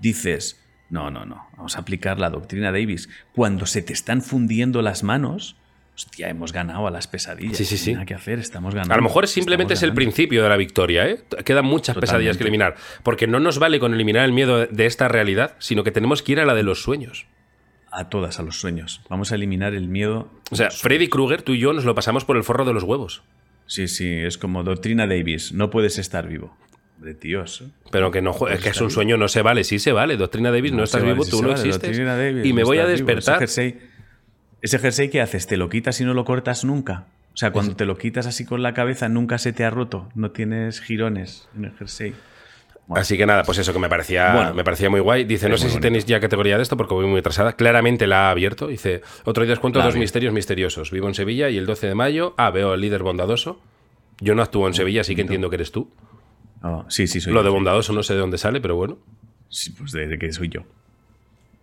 S1: dices, no, no, no, vamos a aplicar la doctrina Davis. Cuando se te están fundiendo las manos, hostia, hemos ganado a las pesadillas.
S2: Sí, sí, sí.
S1: Nada que hacer, estamos ganando.
S2: A lo mejor simplemente es el principio de la victoria, ¿eh? Quedan muchas pesadillas que eliminar. Porque no nos vale con eliminar el miedo de esta realidad, sino que tenemos que ir a la de los sueños.
S1: A todas, a los sueños. Vamos a eliminar el miedo.
S2: O sea, Freddy Krueger, tú y yo nos lo pasamos por el forro de los huevos.
S1: Sí, sí, es como doctrina Davis. No puedes estar vivo. De tíos.
S2: Pero que no jue- es que es un sueño, no se vale, sí se vale. Doctrina Davis, no, estás
S1: se vale,
S2: vivo,
S1: sí
S2: tú no
S1: vale,
S2: existes.
S1: Davis,
S2: y me
S1: no
S2: voy a
S1: estás
S2: despertar.
S1: Ese jersey, ese jersey que haces, ¿te lo quitas y no lo cortas nunca? O sea, cuando te lo quitas así con la cabeza, nunca se te ha roto. No tienes jirones en el jersey. Bueno.
S2: Así que nada, pues eso que me parecía,
S1: Bueno.
S2: me parecía muy guay. Dice, no sé si
S1: bonito.
S2: tenéis ya categoría de esto porque voy muy atrasada. Claramente la ha abierto. Dice, otro día os cuento dos misterios misteriosos. Vivo en Sevilla y el 12 de mayo, ah, veo al líder bondadoso. Yo no actúo en Sevilla, así que entiendo que eres tú.
S1: Oh, sí, sí, soy
S2: Lo
S1: yo.
S2: de bondadoso no sé de dónde sale, pero bueno.
S1: Sí, pues de, de que soy yo.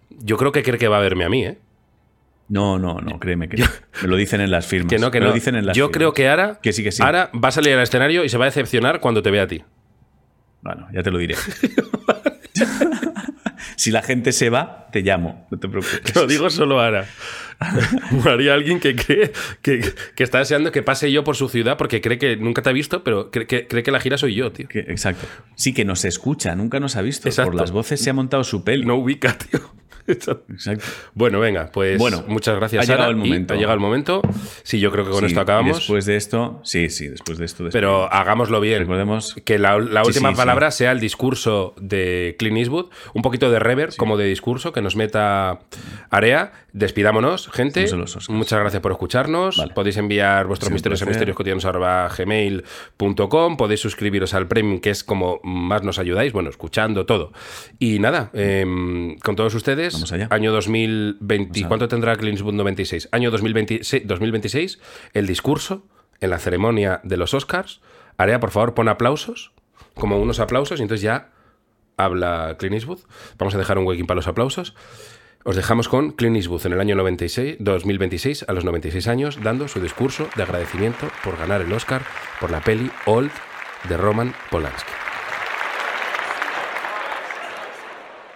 S2: Yo creo que cree que va a verme a mí, ¿eh?
S1: No, no, no, créeme que. Me lo dicen en las firmas.
S2: Que no, que
S1: Me
S2: no.
S1: lo dicen en las
S2: Yo
S1: firmas.
S2: creo que Ara,
S1: Que sí, que sí.
S2: Ara va a salir al escenario y se va a decepcionar cuando te vea a ti.
S1: Bueno, ya te lo diré. si la gente se va, te llamo. No te preocupes.
S2: Lo digo solo Ara. Haría alguien que cree que, que está deseando que pase yo por su ciudad porque cree que nunca te ha visto, pero cree que, cree que la gira soy yo, tío.
S1: Que- exacto. Sí, que nos escucha, nunca nos ha visto.
S2: Exacto.
S1: Por las voces se ha montado su peli.
S2: No ubica, tío. Exacto.
S1: Exacto.
S2: Bueno, venga, pues
S1: Bueno,
S2: muchas gracias.
S1: ha llegado el momento.
S2: Ha llegado el momento. Sí, yo creo que con
S1: Sí,
S2: esto acabamos.
S1: después de esto, sí, sí, después de esto.
S2: pero
S1: despedimos.
S2: hagámoslo bien.
S1: recordemos.
S2: Que la, la
S1: Sí,
S2: última
S1: sí,
S2: palabra sea el discurso de Clint Eastwood. Un poquito de rever como de discurso que nos meta Area. Despidámonos, gente.
S1: Los.
S2: Muchas gracias por escucharnos.
S1: Vale.
S2: Podéis enviar vuestros misterios a misterioscotidianos.gmail.com Podéis suscribiros al Premium, que es como más nos ayudáis. Bueno, escuchando todo. Y nada, em, con todos ustedes,
S1: Vamos allá.
S2: año 2020.
S1: Vamos a-
S2: ¿Cuánto tendrá Clint Eastwood 96? Año 2026, 2026, el discurso en la ceremonia de los Oscars. Area, por favor, pon aplausos, como unos aplausos, y entonces ya habla Clint Eastwood. Vamos a dejar un huequín para los aplausos. Os dejamos con Clint Eastwood en el año 96, 2026, a los 96 años, dando su discurso de agradecimiento por ganar el Oscar por la peli Old de Roman Polanski.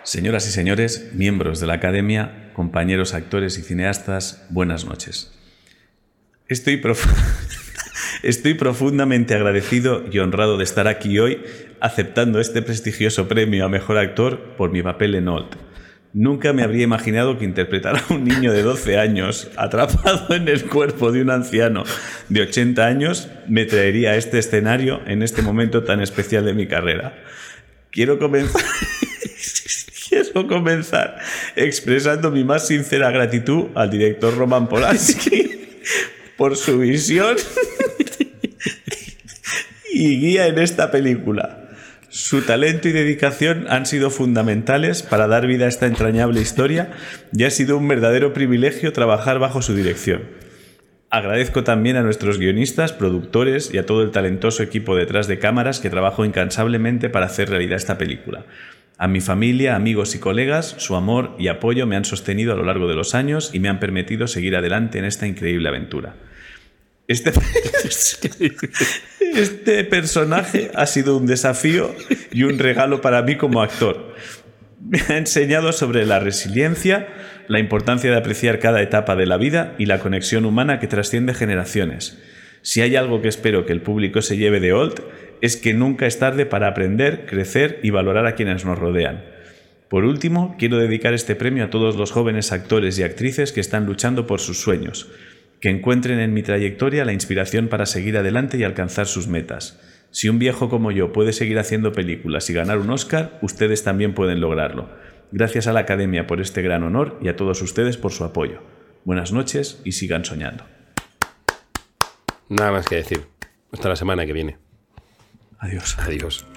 S1: Señoras y señores, miembros de la Academia, compañeros actores y cineastas, buenas noches. Estoy, Estoy profundamente agradecido y honrado de estar aquí hoy aceptando este prestigioso premio a Mejor Actor por mi papel en Old. Nunca me habría imaginado que interpretar a un niño de 12 años atrapado en el cuerpo de un anciano de 80 años me traería a este escenario en este momento tan especial de mi carrera. Quiero comenzar... Quiero comenzar expresando mi más sincera gratitud al director Roman Polanski por su visión y guía en esta película. Su talento y dedicación han sido fundamentales para dar vida a esta entrañable historia y ha sido un verdadero privilegio trabajar bajo su dirección. Agradezco también a nuestros guionistas, productores y a todo el talentoso equipo detrás de cámaras que trabajó incansablemente para hacer realidad esta película. A mi familia, amigos y colegas, su amor y apoyo me han sostenido a lo largo de los años y me han permitido seguir adelante en esta increíble aventura. Este, este personaje ha sido un desafío y un regalo para mí como actor. Me ha enseñado sobre la resiliencia, la importancia de apreciar cada etapa de la vida y la conexión humana que trasciende generaciones. Si hay algo que espero que el público se lleve de Old, es que nunca es tarde para aprender, crecer y valorar a quienes nos rodean. Por último, quiero dedicar este premio a todos los jóvenes actores y actrices que están luchando por sus sueños que encuentren en mi trayectoria la inspiración para seguir adelante y alcanzar sus metas. Si un viejo como yo puede seguir haciendo películas y ganar un Oscar, ustedes también pueden lograrlo. Gracias a la Academia por este gran honor y a todos ustedes por su apoyo. Buenas noches y sigan soñando.
S2: Nada más que decir. Hasta la semana que viene.
S1: Adiós.
S2: Adiós.